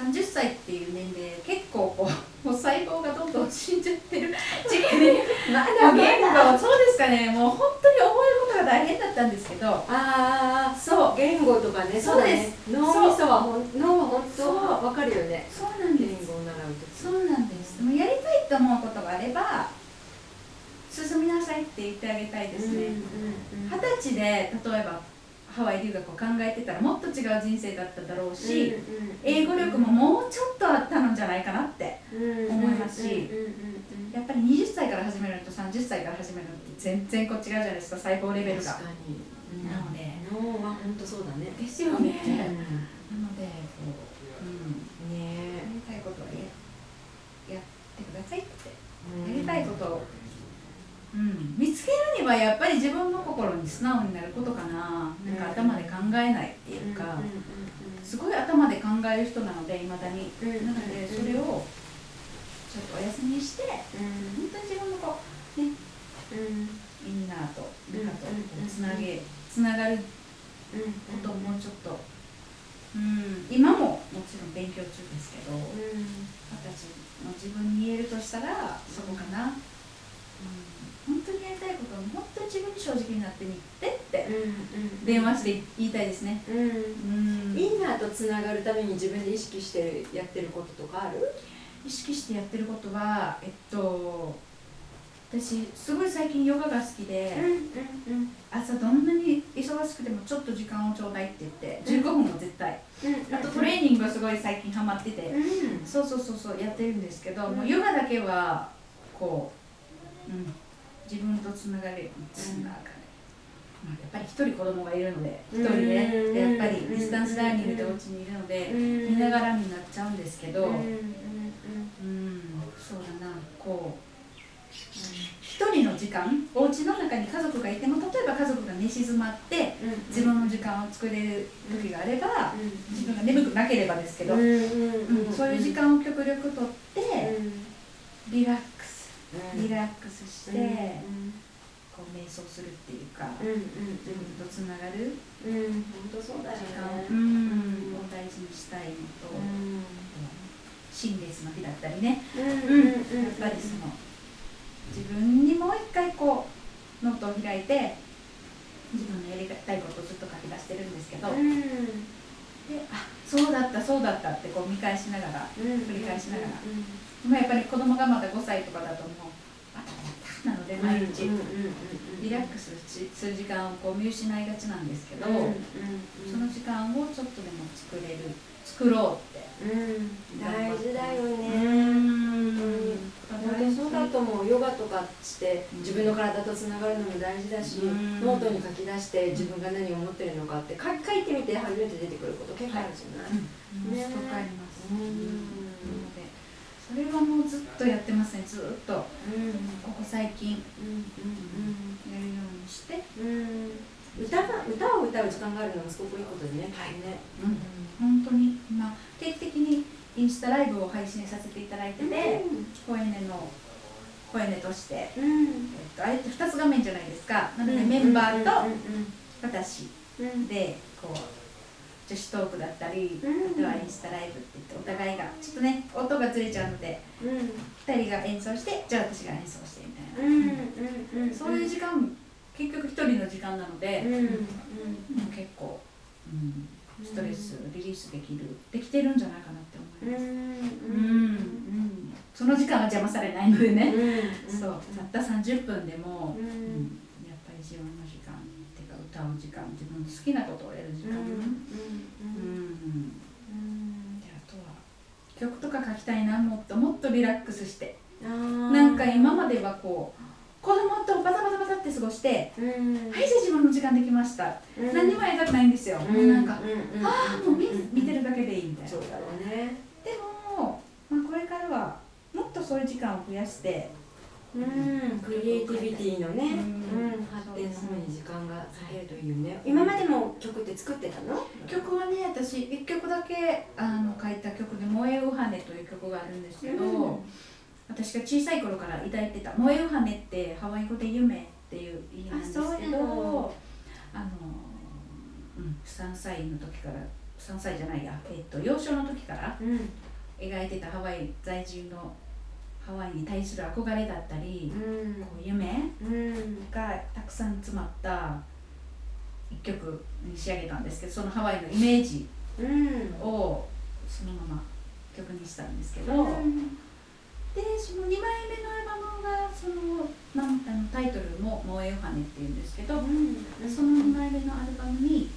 [SPEAKER 2] 30歳っていう年齢結構こう もう細胞がどんどん死んじゃってる。時期に
[SPEAKER 3] ま
[SPEAKER 2] もう言語そうですかね。もう本当に覚えることが大変だったんですけど。
[SPEAKER 3] ああ
[SPEAKER 2] そう。
[SPEAKER 3] 言語とかね
[SPEAKER 2] そうです。
[SPEAKER 3] 脳みそは脳は本当わかるよね。
[SPEAKER 2] そうなんです。
[SPEAKER 3] 言語を習うと
[SPEAKER 2] そうなんです。もうやりたいと思うことがあれば進みなさいって言ってあげたいですね。二十歳で例えばハワイ留学を考えてたらもっと違う人生だっただろうし、英語力ももうちょっとあったのじゃないかなって思いますしやっぱり20歳から始めるのと30歳から始めるのって全然こう違うじゃないですか細胞レベルが。
[SPEAKER 3] 確かに。
[SPEAKER 2] なので。
[SPEAKER 3] 脳は本当そうだね。
[SPEAKER 2] ですよね、なのでこう、うん、
[SPEAKER 3] ね
[SPEAKER 2] やりたいことはややってくださいって。やりたいことを、うん、見つけるにはやっぱり自分の心に素直になることかな。なんか頭で考えないっていうか、すごい頭で考える人なのでいまだに、なのでそれをちょっとお休みにして本当に自分のこうねインナーとルカとつなげつながることをもうちょっと、うん、今ももちろん勉強中ですけどあ自分に言えるとしたらそこかな、うん、本当にやりたいことを本当に自分に正直になってみてって電話して言いたいですね、
[SPEAKER 3] うん。うん、インナーとつながるために自分で意識してやってることとかある？
[SPEAKER 2] 意識してやってることはえっと私すごい最近ヨガが好きで、うんうんうん、朝どんなに忙しくてもちょっと時間をちょうだいって言って15分も絶対、うんうん、あとトレーニングはすごい最近ハマってて、うん、そうそうそうそうやってるんですけど、もうヨガだけはこう、うん、自分とつながるようにつながる、まあ、やっぱり一人子供がいるので一人で、ね、やっぱり distance learning でお家にいるので、見ながらになっちゃうんですけど、うん。そうだ。なこう一人の時間お家の中に家族がいても例えば家族が寝静まって、自分の時間を作れる時があれば、自分が眠くなければですけど、そういう時間を極力とって、リラックスリラックスして、こう瞑想するっていうか、自分とつながる、
[SPEAKER 3] 本当そうだよね、時間
[SPEAKER 2] を大事にしたいのと、新月の日だったりね、やっぱりその。自分にもう一回こうノートを開いて自分のやりたいことをずっと書き出してるんですけど、うん、であそうだったそうだったってこう見返しながら、うん、繰り返しながら、うん、まあ、やっぱり子供がまだ5歳とかだともうバタバタなので毎日リラックスする時間をこう見失いがちなんですけど、その時間をちょっとでも作れる作ろうって、
[SPEAKER 3] 大事だよね、本当そうだと思う。ヨガとかして自分の体とつながるのも大事だし、ノートに書き出して自分が何を思ってるのかって書書いてみて初めて出てくること結構あるじゃない、
[SPEAKER 2] ね、すごくあります、なのでそれはもうずっとやってますね。ずっと、ここ最近、やるようにして、
[SPEAKER 3] 歌が歌を歌う時間があるのもすごくいいことでね、はい。ね。
[SPEAKER 2] うん、本当に。今定期的にインスタライブを配信させていただいてて、声根の声根として、うん、えっと、あれって2つ画面じゃないですか。なので、メンバーと私でこう女子トークだったり、あとはインスタライブって言ってお互いがちょっとね音がずれちゃうので、うん、2人が演奏してじゃあ私が演奏してみたいな、そういう時間結局一人の時間なので、うん結構、うん、ストレスリリースできるできてるんじゃないかなって思います。うんその時間は邪魔されないのでね、そうたった30分でも、うん。やっぱり自分歌う時間自分の好きなことをやる時間、うんであとは曲とか書きたいなもっともっとリラックスして。なんか今まではこう子供とバタバタバタって過ごして、うん、はいじゃあ自分の時間できました、うん、何にもやりたくないんですよ、うん、もうなんか、うん、ああもう見,、見てるだけでいいみたいな。
[SPEAKER 3] そうだろうね。
[SPEAKER 2] でも、まあ、これからはもっとそういう時間を増やして
[SPEAKER 3] うん、クリエイティビティのね、うん、発展の方に時間が割けるというね、今までも曲って作ってたの？
[SPEAKER 2] 曲はね私1曲だけあの書いた曲で「燃えうはね」という曲があるんですけど、私が小さい頃から抱いてた「燃えうはね」ってハワイ語で「夢」っていう意味なんですけどあの、うん、3歳の時から3歳じゃないや、えっと、幼少の時から描いてたハワイ在住のハワイに対する憧れだったり、うん、こう夢がたくさん詰まった一曲に仕上げたんですけどそのハワイのイメージをそのまま曲にしたんですけど。うん。でその2枚目のアルバムがそのなんあのタイトルも「萌えよはね」っていうんですけど、うん、その2枚目のアルバムに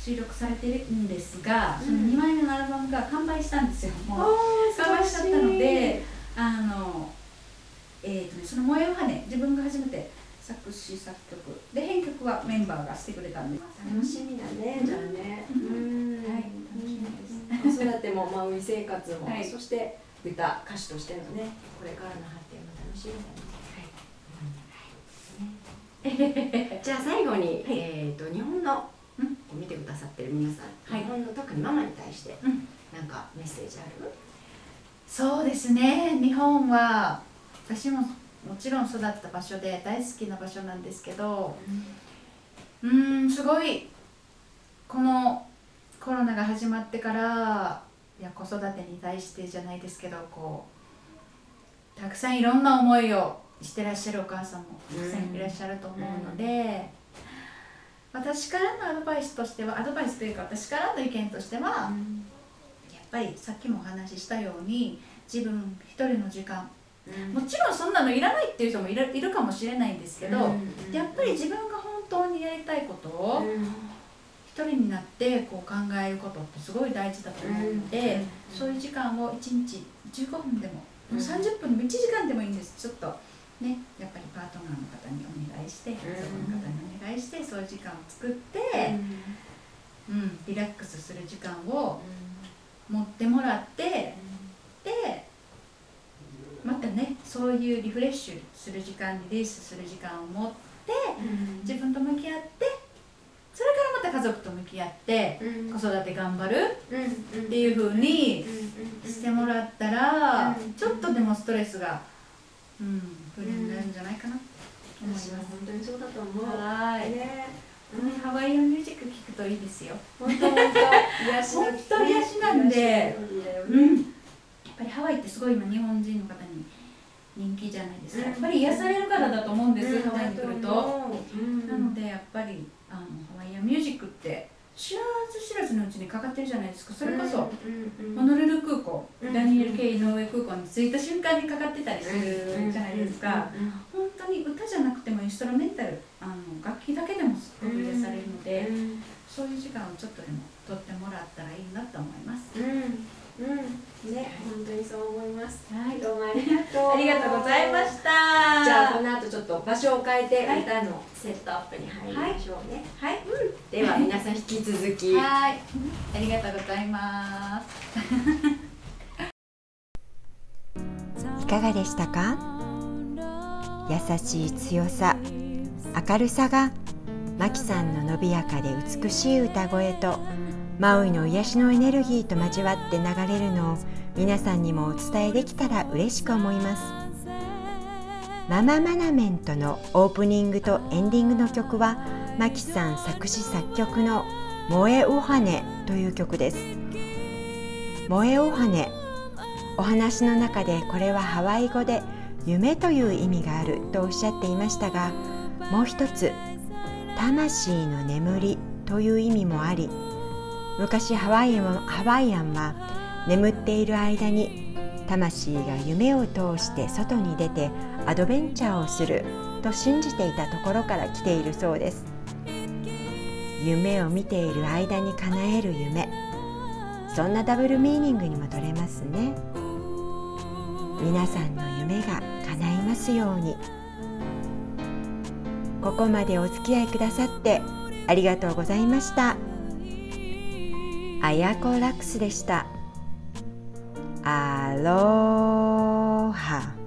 [SPEAKER 2] 収録されてるんですが、うん、その2枚目のアルバムが完売したんですよ。もう完売しちゃったのであのえーとね、その「萌えよはね」自分が初めて作詞作曲。で編曲はメンバーがしてくれたんで。
[SPEAKER 3] 楽しみだね、じゃあね。うん。はい。楽しみです。子育ても、まあ、海生活も、はい、そして歌歌手としてのねこれからの発展も楽しみだね、はい、じゃあ最後に、はい、えーと、日本の、うん、見てくださってる皆さん、はい、日本の特にママに対して、うん、なんかメッセージある？
[SPEAKER 2] そうですね。日本は私ももちろん育った場所で大好きな場所なんですけどうんすごいこのコロナが始まってからいや子育てに対してじゃないですけどこたくさんいろんな思いをしてらっしゃるお母さんもたくさんいらっしゃると思うので、私からのアドバイスとしてはアドバイスというか私からの意見としては、やっぱりさっきもお話ししたように自分一人の時間。もちろんそんなのいらないっていう人もいるいるかもしれないんですけど、やっぱり自分が本当にやりたいことを一人になってこう考えることってすごい大事だと思うので、そういう時間を1日15分でも、もう30分でも1時間でもいいんです。ちょっとねやっぱりパートナーの方にお願いして家族の方にお願いしてそういう時間を作って、うん。リラックスする時間を持ってもらってでまたねそういうリフレッシュする時間リリースする時間を持って自分と向き合ってそれからまた家族と向き合って子育て頑張るっていう風にしてもらったら
[SPEAKER 3] うん。
[SPEAKER 2] ちょっとでもストレスが、うん、フリーになるんじゃないかな。と思います。
[SPEAKER 3] 本当にそうだと思う。
[SPEAKER 2] はい、
[SPEAKER 3] ね
[SPEAKER 2] うん。ハワイアンミュージック聴くといいですよ。
[SPEAKER 3] 本当本当。癒しの
[SPEAKER 2] 本当癒しなんで。うん、やっぱりハワイってすごい今日本人の方に人気じゃないですか。やっぱり癒されるからだと思うんです、ハワイに来ると。なのでやっぱりあのハワイアンミュージックって知らず知らずのうちにかかってるじゃないですか。それこそ。ホノルル空港、
[SPEAKER 3] うん。
[SPEAKER 2] ダニエル・ケイ井上空港に着いた瞬間にかかってたりするじゃないですか、本当に歌じゃなくてもインストラメンタルあの楽器だけでもすごく癒されるので、そういう時間をちょっとでも取ってもらったらいいなと思います。
[SPEAKER 3] うん。うん。ね本当にそう思います。
[SPEAKER 2] はい。
[SPEAKER 3] どうもありがとう。
[SPEAKER 2] ありがとうございました。
[SPEAKER 3] じゃあこの後ちょっと場所を変えて
[SPEAKER 2] はい
[SPEAKER 3] 歌のセットアップに入りましょうね、
[SPEAKER 2] はい。
[SPEAKER 3] では皆さん引き続き。
[SPEAKER 2] はい。ありがとうございます。
[SPEAKER 1] いかがでしたか？優しい強さ明るさがマキさんの伸びやかで美しい歌声とマウイの癒しのエネルギーと交わって流れるのを皆さんにもお伝えできたら嬉しく思います。マママナメントのオープニングとエンディングの曲はマキさん作詞作曲の「萌えおはね」という曲です。萌えおはねお話の中でこれはハワイ語で夢という意味があるとおっしゃっていましたがもう一つ魂の眠りという意味もあり昔ハワイアンはハワイアンは眠っている間に魂が夢を通して外に出てアドベンチャーをすると信じていたところから来ているそうです。夢を見ている間に叶える夢。そんなダブルミーニングにも取れますね。皆さんの夢が叶いますように。ここまでお付き合いくださってありがとうございました。あやこラックスでした。アローハ。